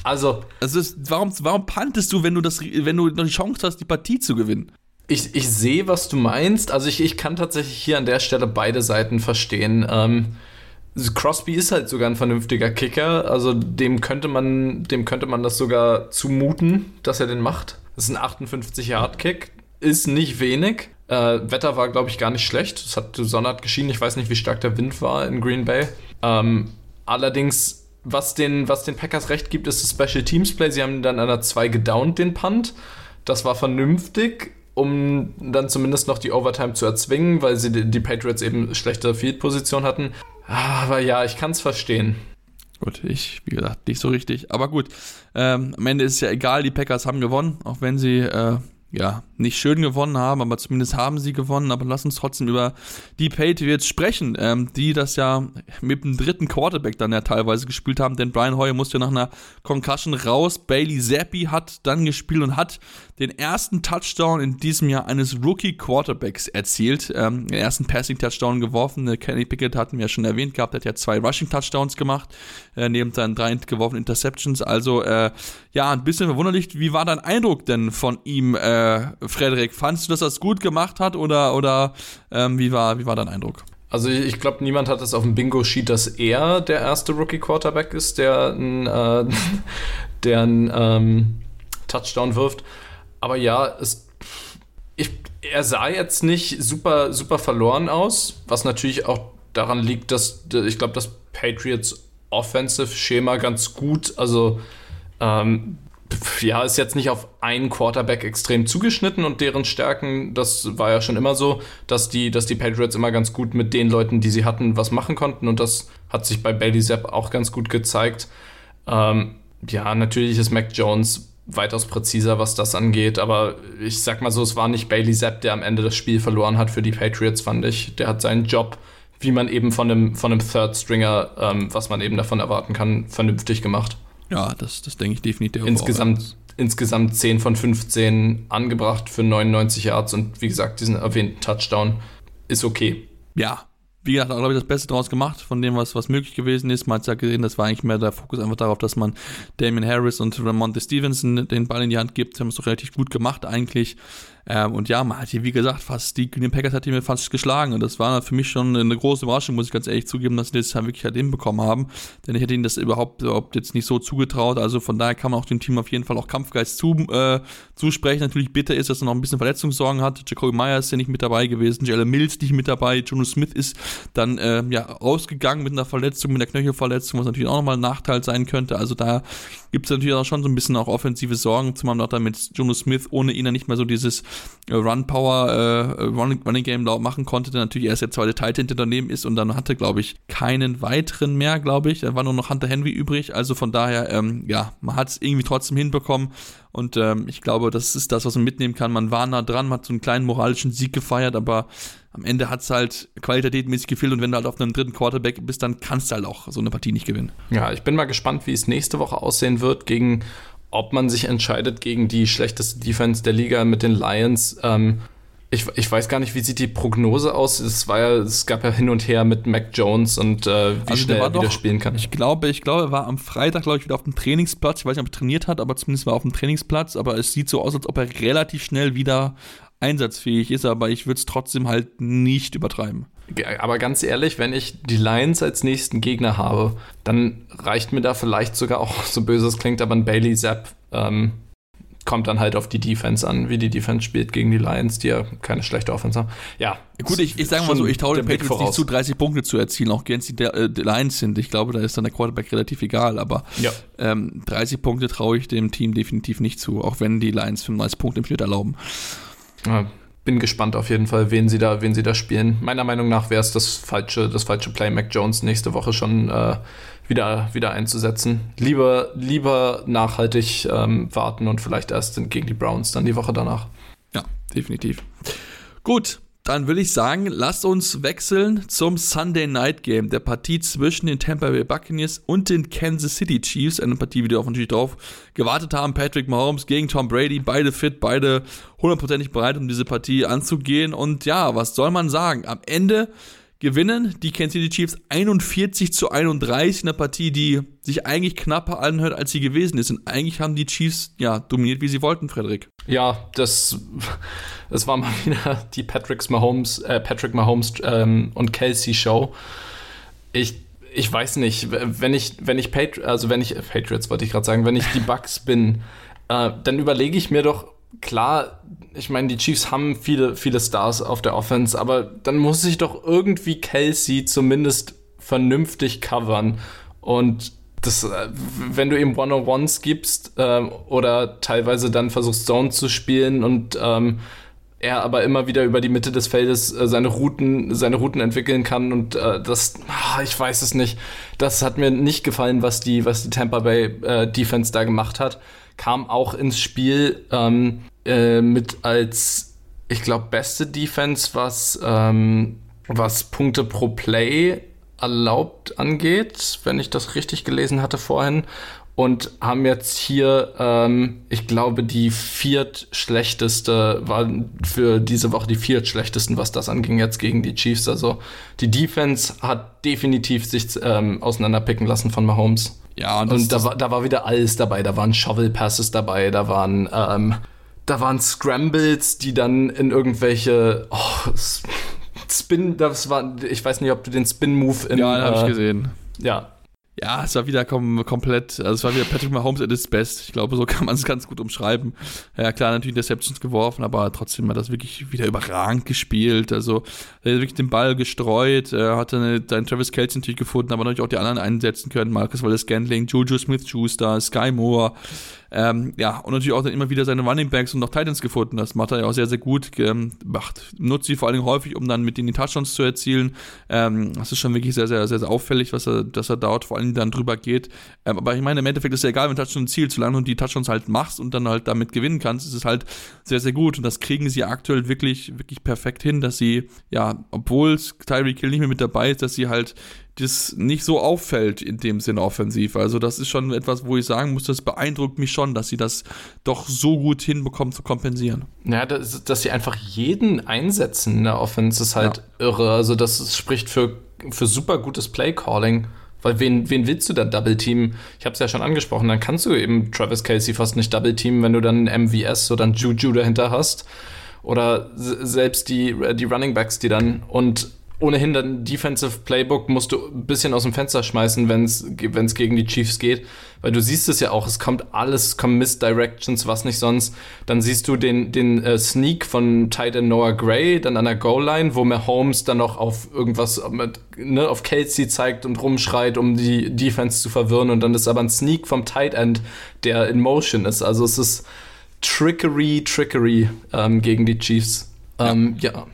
Also, also ist, warum, warum pantest du, wenn du, das, wenn du noch die Chance hast, die Partie zu gewinnen? Ich, ich sehe, was du meinst. Also ich, ich kann tatsächlich hier an der Stelle beide Seiten verstehen. Ähm, Crosby ist halt sogar ein vernünftiger Kicker. Also dem könnte man, dem könnte man das sogar zumuten, dass er den macht. Das ist ein 58-Yard-Kick. Ist nicht wenig. Äh, Wetter war, glaube ich, gar nicht schlecht. Es hat die Sonne hat geschienen. Ich weiß nicht, wie stark der Wind war in Green Bay. Ähm, allerdings, was den, was den Packers recht gibt, ist das Special Teams Play. Sie haben dann an der 2 gedownt, den Punt. Das war vernünftig, um dann zumindest noch die Overtime zu erzwingen, weil sie die, Patriots eben schlechte Field-Position hatten. Aber ja, ich kann es verstehen. Gut, ich, wie gesagt, nicht so richtig. Aber gut, ähm, am Ende ist es ja egal, die Packers haben gewonnen, auch wenn sie äh, ja, nicht schön gewonnen haben, aber zumindest haben sie gewonnen. Aber lass uns trotzdem über die Patriots sprechen, ähm, die das ja mit dem dritten Quarterback dann ja teilweise gespielt haben, denn Brian Hoyer musste nach einer Concussion raus. Bailey Zappi hat dann gespielt und hat den ersten Touchdown in diesem Jahr eines Rookie Quarterbacks erzielt. Ähm, den ersten Passing Touchdown geworfen. Äh, Kenny Pickett hatten wir ja schon erwähnt gehabt, hat ja zwei Rushing Touchdowns gemacht, äh, neben seinen drei geworfenen Interceptions. Also, äh, ja, ein bisschen verwunderlich. Wie war dein Eindruck denn von ihm, äh, Frederik? Fandest du, dass er es gut gemacht hat oder, oder ähm, wie, war, wie war dein Eindruck? Also ich glaube, niemand hat es auf dem Bingo-Sheet, dass er der erste Rookie-Quarterback ist, der einen äh, [LAUGHS] der ein, ähm, Touchdown wirft. Aber ja, es, ich, er sah jetzt nicht super, super verloren aus, was natürlich auch daran liegt, dass ich glaube, das Patriots Offensive-Schema ganz gut, also ähm, ja, ist jetzt nicht auf einen Quarterback extrem zugeschnitten und deren Stärken, das war ja schon immer so, dass die, dass die Patriots immer ganz gut mit den Leuten, die sie hatten, was machen konnten und das hat sich bei Bailey Zapp auch ganz gut gezeigt. Ähm, ja, natürlich ist Mac Jones weitaus präziser, was das angeht, aber ich sag mal so, es war nicht Bailey Zapp, der am Ende das Spiel verloren hat für die Patriots, fand ich. Der hat seinen Job, wie man eben von einem, von einem Third Stringer, ähm, was man eben davon erwarten kann, vernünftig gemacht. Ja, das, das denke ich definitiv. Insgesamt, auch. insgesamt 10 von 15 angebracht für 99 Yards und wie gesagt, diesen erwähnten Touchdown ist okay. Ja, wie gesagt, glaube ich, das Beste draus gemacht, von dem, was, was möglich gewesen ist. Man hat ja gesehen, das war eigentlich mehr der Fokus einfach darauf, dass man Damien Harris und Ramonte Stevenson den Ball in die Hand gibt. Haben es doch relativ gut gemacht eigentlich. Ähm, und ja, man hat hier, wie gesagt, fast die Green Packers hat die mir fast geschlagen. Und das war für mich schon eine große Überraschung, muss ich ganz ehrlich zugeben, dass sie das halt wirklich halt hinbekommen haben. Denn ich hätte ihnen das überhaupt, überhaupt jetzt nicht so zugetraut. Also von daher kann man auch dem Team auf jeden Fall auch Kampfgeist zu, äh, zusprechen. Natürlich bitter ist, dass er noch ein bisschen Verletzungssorgen hat. Jacoby Myers ist ja nicht mit dabei gewesen, Jalen Mills nicht mit dabei, Jono Smith ist dann äh, ja rausgegangen mit einer Verletzung, mit einer Knöchelverletzung, was natürlich auch nochmal ein Nachteil sein könnte. Also da gibt es natürlich auch schon so ein bisschen auch offensive Sorgen, zumal auch dann mit Jono Smith ohne ihn dann nicht mehr so dieses Run Power äh, Running, Running Game machen konnte, der natürlich erst der zweite Titan daneben ist und dann hatte, glaube ich, keinen weiteren mehr, glaube ich. Da war nur noch Hunter Henry übrig. Also von daher, ähm, ja, man hat es irgendwie trotzdem hinbekommen. Und ähm, ich glaube, das ist das, was man mitnehmen kann. Man war nah dran, man hat so einen kleinen moralischen Sieg gefeiert, aber am Ende hat es halt qualitätmäßig gefehlt und wenn du halt auf einem dritten Quarterback bist, dann kannst du halt auch so eine Partie nicht gewinnen. Ja, ich bin mal gespannt, wie es nächste Woche aussehen wird gegen, ob man sich entscheidet gegen die schlechteste Defense der Liga mit den Lions. Ähm, ich, ich weiß gar nicht, wie sieht die Prognose aus? Es war ja, es gab ja hin und her mit Mac Jones und äh, wie also schnell er wieder doch, spielen kann. Ich glaube, ich glaube, er war am Freitag, glaube ich, wieder auf dem Trainingsplatz. Ich weiß nicht, ob er trainiert hat, aber zumindest war er auf dem Trainingsplatz. Aber es sieht so aus, als ob er relativ schnell wieder einsatzfähig ist, aber ich würde es trotzdem halt nicht übertreiben. Aber ganz ehrlich, wenn ich die Lions als nächsten Gegner habe, dann reicht mir da vielleicht sogar auch, [LAUGHS] so böse es klingt, aber ein Bailey Zapp ähm, kommt dann halt auf die Defense an, wie die Defense spielt gegen die Lions, die ja keine schlechte Offense haben. Ja. Gut, ich, ich sage mal so, ich traue den Patriots nicht zu, 30 Punkte zu erzielen, auch wenn sie die, äh, die Lions sind. Ich glaube, da ist dann der Quarterback relativ egal, aber ja. ähm, 30 Punkte traue ich dem Team definitiv nicht zu, auch wenn die Lions 35 Punkte im Schnitt erlauben. Ja, bin gespannt auf jeden Fall, wen sie da, wen sie da spielen. Meiner Meinung nach wäre es das falsche, das falsche Play, Mac Jones nächste Woche schon äh, wieder, wieder einzusetzen. Lieber, lieber nachhaltig ähm, warten und vielleicht erst gegen die Browns dann die Woche danach. Ja, definitiv. Gut, dann will ich sagen, lasst uns wechseln zum Sunday Night Game, der Partie zwischen den Tampa Bay Buccaneers und den Kansas City Chiefs. Eine Partie, wie wir natürlich drauf gewartet haben. Patrick Mahomes gegen Tom Brady, beide fit, beide hundertprozentig bereit, um diese Partie anzugehen. Und ja, was soll man sagen? Am Ende gewinnen die Kansas City Chiefs 41 zu 31 in einer Partie, die sich eigentlich knapper anhört, als sie gewesen ist. Und eigentlich haben die Chiefs ja dominiert, wie sie wollten, Frederik. Ja, das, [LAUGHS] das war mal wieder die Patrick Mahomes, äh, Patrick Mahomes ähm, und Kelsey Show. Ich ich weiß nicht, wenn ich, wenn ich Patri also wenn ich, Patriots wollte ich gerade sagen, wenn ich die Bucks bin, äh, dann überlege ich mir doch, klar, ich meine, die Chiefs haben viele, viele Stars auf der Offense, aber dann muss sich doch irgendwie Kelsey zumindest vernünftig covern. Und das, äh, wenn du ihm One-on-Ones gibst äh, oder teilweise dann versuchst, Zone zu spielen und ähm, er aber immer wieder über die Mitte des Feldes äh, seine Routen, seine Routen entwickeln kann und äh, das, ach, ich weiß es nicht. Das hat mir nicht gefallen, was die, was die Tampa Bay äh, Defense da gemacht hat kam auch ins Spiel ähm, äh, mit als, ich glaube, beste Defense, was, ähm, was Punkte pro Play erlaubt angeht, wenn ich das richtig gelesen hatte vorhin. Und haben jetzt hier, ähm, ich glaube, die viertschlechteste, war für diese Woche die viertschlechtesten, was das anging, jetzt gegen die Chiefs. Also die Defense hat definitiv sich ähm, auseinanderpicken lassen von Mahomes. Ja, und, und da, war, da war wieder alles dabei. Da waren Shovel Passes dabei, da waren, ähm, da waren Scrambles, die dann in irgendwelche oh, Spin, das war, ich weiß nicht, ob du den Spin-Move im. Ja, den äh, habe ich gesehen. Ja, ja, es war wieder kom komplett, also es war wieder Patrick Mahomes at his best. Ich glaube, so [LAUGHS] kann man es ganz gut umschreiben. Ja, klar, natürlich Interceptions geworfen, aber trotzdem hat das wirklich wieder überragend gespielt. Also, er hat wirklich den Ball gestreut, er hatte eine, dann Travis Kelce natürlich gefunden, aber natürlich auch die anderen einsetzen können. Marcus Wallace Scantling, Juju Smith-Schuster, Sky Moore. Ähm, ja, und natürlich auch dann immer wieder seine Running Backs und noch Titans gefunden. Das macht er ja auch sehr, sehr gut. Ähm, macht, nutzt sie vor allem häufig, um dann mit denen die Touchdowns zu erzielen. Ähm, das ist schon wirklich sehr, sehr, sehr, sehr auffällig, was er, dass er dort vor allem dann drüber geht. Ähm, aber ich meine, im Endeffekt ist es ja egal, wenn Touchdown zielt, solange du die Touchdowns halt machst und dann halt damit gewinnen kannst, ist es halt sehr, sehr gut. Und das kriegen sie aktuell wirklich, wirklich perfekt hin, dass sie, ja, obwohl Tyreek Hill nicht mehr mit dabei ist, dass sie halt das nicht so auffällt in dem Sinne offensiv. Also das ist schon etwas, wo ich sagen muss, das beeindruckt mich schon, dass sie das doch so gut hinbekommen zu kompensieren. Ja, dass, dass sie einfach jeden einsetzen in der Offense ist halt ja. irre. Also das spricht für, für super gutes Play-Calling. Weil wen, wen willst du dann Double Team? Ich habe es ja schon angesprochen, dann kannst du eben Travis Casey fast nicht Double Team, wenn du dann MVS oder ein Juju dahinter hast. Oder selbst die, die Running Backs, die dann und ohnehin dann Defensive Playbook musst du ein bisschen aus dem Fenster schmeißen, wenn es gegen die Chiefs geht. Weil du siehst es ja auch, es kommt alles, es kommen Misdirections, was nicht sonst. Dann siehst du den, den äh, Sneak von Titan Noah Gray, dann an der Goal-Line, wo Holmes dann noch auf irgendwas, mit, ne, auf Kelsey zeigt und rumschreit, um die Defense zu verwirren. Und dann ist aber ein Sneak vom Tight End, der in Motion ist. Also es ist Trickery, Trickery ähm, gegen die Chiefs. Ähm, ja. ja.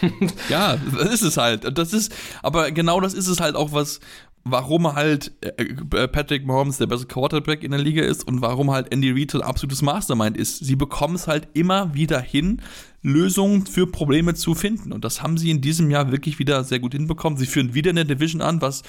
[LAUGHS] ja, das ist es halt. Das ist, aber genau das ist es halt auch, was, warum halt äh, Patrick Mahomes der beste Quarterback in der Liga ist und warum halt Andy Reid ein absolutes Mastermind ist. Sie bekommen es halt immer wieder hin, Lösungen für Probleme zu finden. Und das haben sie in diesem Jahr wirklich wieder sehr gut hinbekommen. Sie führen wieder eine Division an, was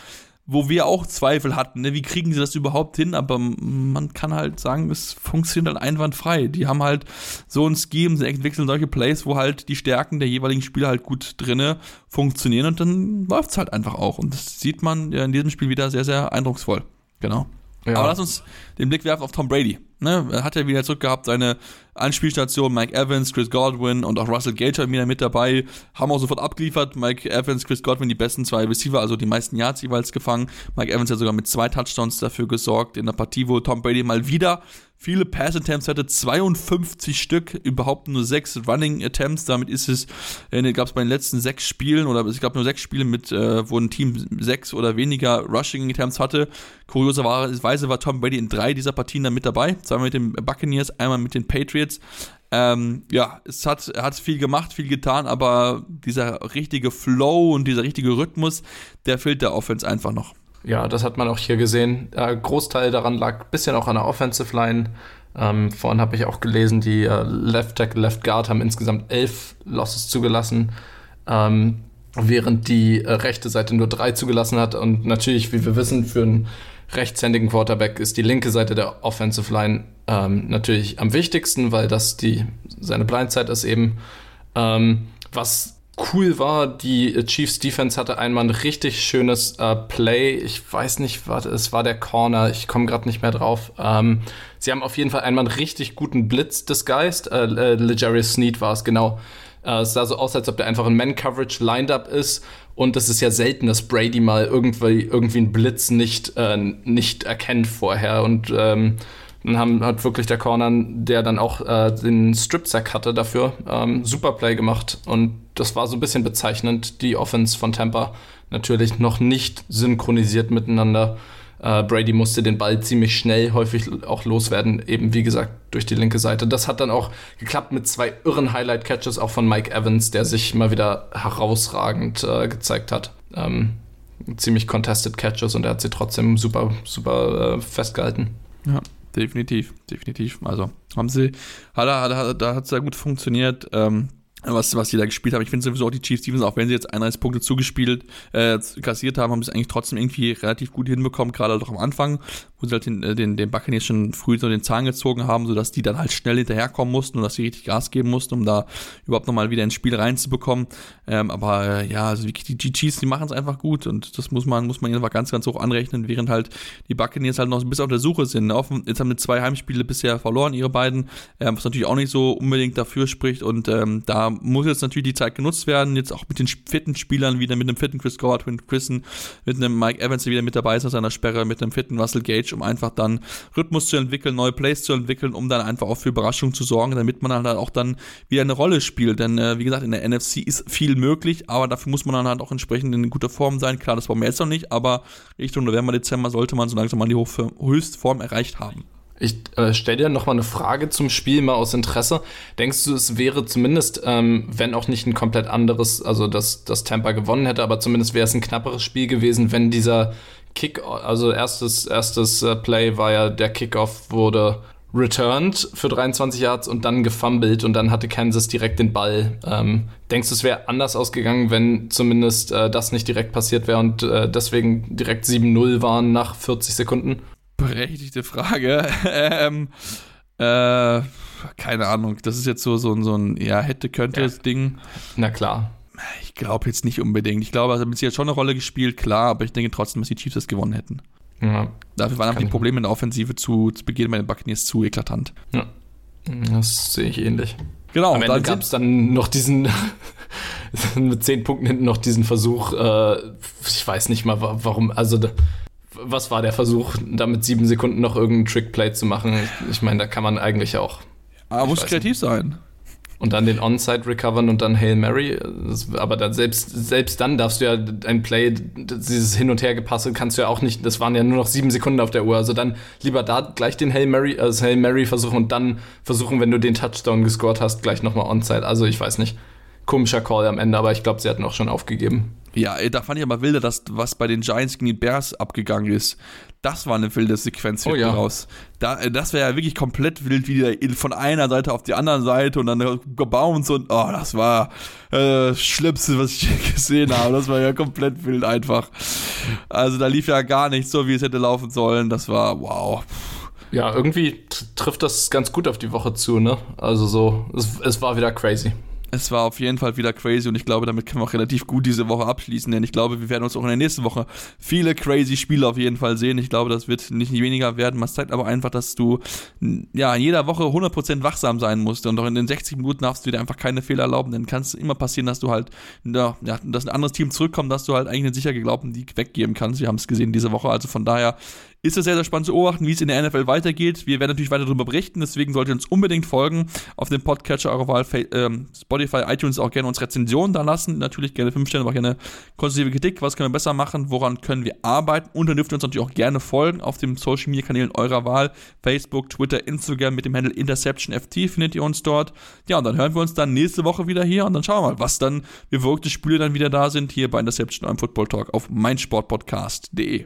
wo wir auch Zweifel hatten, ne? wie kriegen sie das überhaupt hin, aber man kann halt sagen, es funktioniert halt einwandfrei. Die haben halt so ein Scheme, sie entwickeln solche Plays, wo halt die Stärken der jeweiligen Spieler halt gut drinne funktionieren und dann läuft es halt einfach auch. Und das sieht man ja in diesem Spiel wieder sehr, sehr eindrucksvoll. Genau. Ja. Aber lass uns den Blick werfen auf Tom Brady. Ne? Er hat ja wieder zurückgehabt, seine Anspielstation, Mike Evans, Chris Godwin und auch Russell Gage wieder mit dabei, haben auch sofort abgeliefert. Mike Evans, Chris Godwin, die besten zwei Receiver, also die meisten Yards jeweils gefangen. Mike Evans hat sogar mit zwei Touchdowns dafür gesorgt in der Partie, wo Tom Brady mal wieder viele Pass Attempts hatte, 52 Stück, überhaupt nur sechs Running Attempts. Damit ist es, äh, gab es bei den letzten sechs Spielen oder es gab nur sechs Spiele mit, äh, wo ein Team sechs oder weniger Rushing Attempts hatte. Kurioserweise war Tom Brady in drei dieser Partien dann mit dabei, zweimal mit den Buccaneers, einmal mit den Patriots. Ähm, ja, es hat, hat viel gemacht, viel getan, aber dieser richtige Flow und dieser richtige Rhythmus, der fehlt der Offense einfach noch. Ja, das hat man auch hier gesehen. Äh, Großteil daran lag ein bisschen auch an der Offensive Line. Ähm, vorhin habe ich auch gelesen, die äh, Left Tackle, Left Guard haben insgesamt elf Losses zugelassen, ähm, während die äh, rechte Seite nur drei zugelassen hat. Und natürlich, wie wir wissen, für einen rechtshändigen Quarterback ist die linke Seite der Offensive Line ähm, natürlich am wichtigsten, weil das die seine Blindside ist eben. Ähm, was cool war, die Chiefs Defense hatte einmal ein richtig schönes äh, Play. Ich weiß nicht, was es war der Corner. Ich komme gerade nicht mehr drauf. Ähm, sie haben auf jeden Fall einmal einen richtig guten Blitz disguised. Äh, äh, Legarius Sneed war es genau. Äh, es sah so aus, als ob der einfach ein Man-Coverage lined up ist. Und es ist ja selten, dass Brady mal irgendwie, irgendwie einen Blitz nicht, äh, nicht erkennt vorher. Und ähm, dann haben, hat wirklich der Corner, der dann auch äh, den Strip-Sack hatte dafür, ähm, super Play gemacht. Und das war so ein bisschen bezeichnend. Die Offense von Tampa natürlich noch nicht synchronisiert miteinander. Äh, Brady musste den Ball ziemlich schnell häufig auch loswerden, eben wie gesagt durch die linke Seite. Das hat dann auch geklappt mit zwei irren Highlight-Catches, auch von Mike Evans, der sich mal wieder herausragend äh, gezeigt hat. Ähm, ziemlich contested Catches und er hat sie trotzdem super, super äh, festgehalten. Ja definitiv, definitiv. Also haben sie, hat, hat, da hat es sehr gut funktioniert. Ähm, was, was die da gespielt haben. Ich finde sowieso auch die Chiefs Defense, auch wenn sie jetzt 31 Punkte zugespielt, äh, kassiert haben, haben sie es eigentlich trotzdem irgendwie relativ gut hinbekommen, gerade auch am Anfang, wo sie halt den, äh, den, den Buccaneers schon früh so den Zahn gezogen haben, sodass die dann halt schnell hinterherkommen mussten und dass sie richtig Gas geben mussten, um da überhaupt nochmal wieder ins Spiel reinzubekommen. Ähm, aber äh, ja, also die, die Chiefs, die machen es einfach gut und das muss man, muss man einfach ganz, ganz hoch anrechnen, während halt die Buccaneers halt noch ein bisschen auf der Suche sind. Jetzt haben wir zwei Heimspiele bisher verloren, ihre beiden, ähm, was natürlich auch nicht so unbedingt dafür spricht und ähm, da muss jetzt natürlich die Zeit genutzt werden, jetzt auch mit den fitten Spielern wieder, mit einem fitten Chris Godwin, Chrisen, mit einem Mike Evans, der wieder mit dabei ist aus seiner Sperre, mit einem fitten Russell Gage, um einfach dann Rhythmus zu entwickeln, neue Plays zu entwickeln, um dann einfach auch für Überraschungen zu sorgen, damit man halt auch dann wieder eine Rolle spielt. Denn äh, wie gesagt, in der NFC ist viel möglich, aber dafür muss man dann halt auch entsprechend in guter Form sein. Klar, das brauchen wir jetzt noch nicht, aber Richtung November, Dezember sollte man so langsam mal die Höchstform erreicht haben. Ich äh, stelle dir noch mal eine Frage zum Spiel mal aus Interesse. Denkst du, es wäre zumindest, ähm, wenn auch nicht ein komplett anderes, also dass das Tampa gewonnen hätte, aber zumindest wäre es ein knapperes Spiel gewesen, wenn dieser Kick, also erstes erstes äh, Play war ja der Kickoff wurde returned für 23 Yards und dann gefummelt und dann hatte Kansas direkt den Ball. Ähm, denkst du, es wäre anders ausgegangen, wenn zumindest äh, das nicht direkt passiert wäre und äh, deswegen direkt 7-0 waren nach 40 Sekunden? Berechtigte Frage. [LAUGHS] ähm, äh, keine Ahnung. Das ist jetzt so, so, so ein, ja, hätte, könnte ja. Ding. Na klar. Ich glaube jetzt nicht unbedingt. Ich glaube, also, sie hat schon eine Rolle gespielt, klar, aber ich denke trotzdem, dass die Chiefs das gewonnen hätten. Ja, Dafür waren einfach die Probleme in der Offensive zu, zu Beginn bei den Buccaneers zu eklatant. Ja, das sehe ich ähnlich. Genau. Am Ende gab es dann noch diesen, [LAUGHS] mit zehn Punkten hinten noch diesen Versuch, äh, ich weiß nicht mal warum, also was war der Versuch, da mit sieben Sekunden noch irgendeinen Trickplay zu machen? Ich, ich meine, da kann man eigentlich auch. Aber muss kreativ nicht. sein. Und dann den Onside recovern und dann Hail Mary. Das, aber dann selbst, selbst dann darfst du ja ein Play, dieses Hin- und Her-Gepasse kannst du ja auch nicht, das waren ja nur noch sieben Sekunden auf der Uhr. Also dann lieber da gleich den Hail Mary, also Hail Mary versuchen und dann versuchen, wenn du den Touchdown gescored hast, gleich nochmal Onside. Also ich weiß nicht. Komischer Call am Ende, aber ich glaube, sie hatten auch schon aufgegeben. Ja, da fand ich aber wilder, dass was bei den Giants gegen die Bears abgegangen ist. Das war eine wilde Sequenz oh, ja. raus. Da, äh, das wäre ja wirklich komplett wild, wie von einer Seite auf die andere Seite und dann gebounced und oh, das war äh, das Schlimmste, was ich gesehen habe. Das war ja komplett wild einfach. Also da lief ja gar nichts so, wie es hätte laufen sollen. Das war wow. Ja, irgendwie trifft das ganz gut auf die Woche zu, ne? Also so, es, es war wieder crazy. Es war auf jeden Fall wieder crazy und ich glaube, damit können wir auch relativ gut diese Woche abschließen, denn ich glaube, wir werden uns auch in der nächsten Woche viele crazy Spiele auf jeden Fall sehen. Ich glaube, das wird nicht weniger werden. Man zeigt aber einfach, dass du ja in jeder Woche 100% wachsam sein musst und auch in den 60 Minuten darfst du dir einfach keine Fehler erlauben, denn kann es immer passieren, dass du halt, ja, dass ein anderes Team zurückkommt, dass du halt eigentlich einen sicher geglaubten Sieg weggeben kannst. Wir haben es gesehen diese Woche, also von daher ist es sehr, sehr spannend zu beobachten, wie es in der NFL weitergeht. Wir werden natürlich weiter darüber berichten, deswegen solltet ihr uns unbedingt folgen auf dem Podcatcher eurer Wahl, ähm, Spotify, iTunes auch gerne uns Rezensionen da lassen. Natürlich gerne 5 Sterne, aber gerne konstruktive Kritik. Was können wir besser machen? Woran können wir arbeiten? Und dann dürft ihr uns natürlich auch gerne folgen auf den Social Media Kanälen eurer Wahl. Facebook, Twitter, Instagram mit dem Handle InterceptionFT findet ihr uns dort. Ja, und dann hören wir uns dann nächste Woche wieder hier und dann schauen wir mal, was dann, wie wirkte Spiele dann wieder da sind hier bei Interception, eurem Football Talk auf meinsportpodcast.de.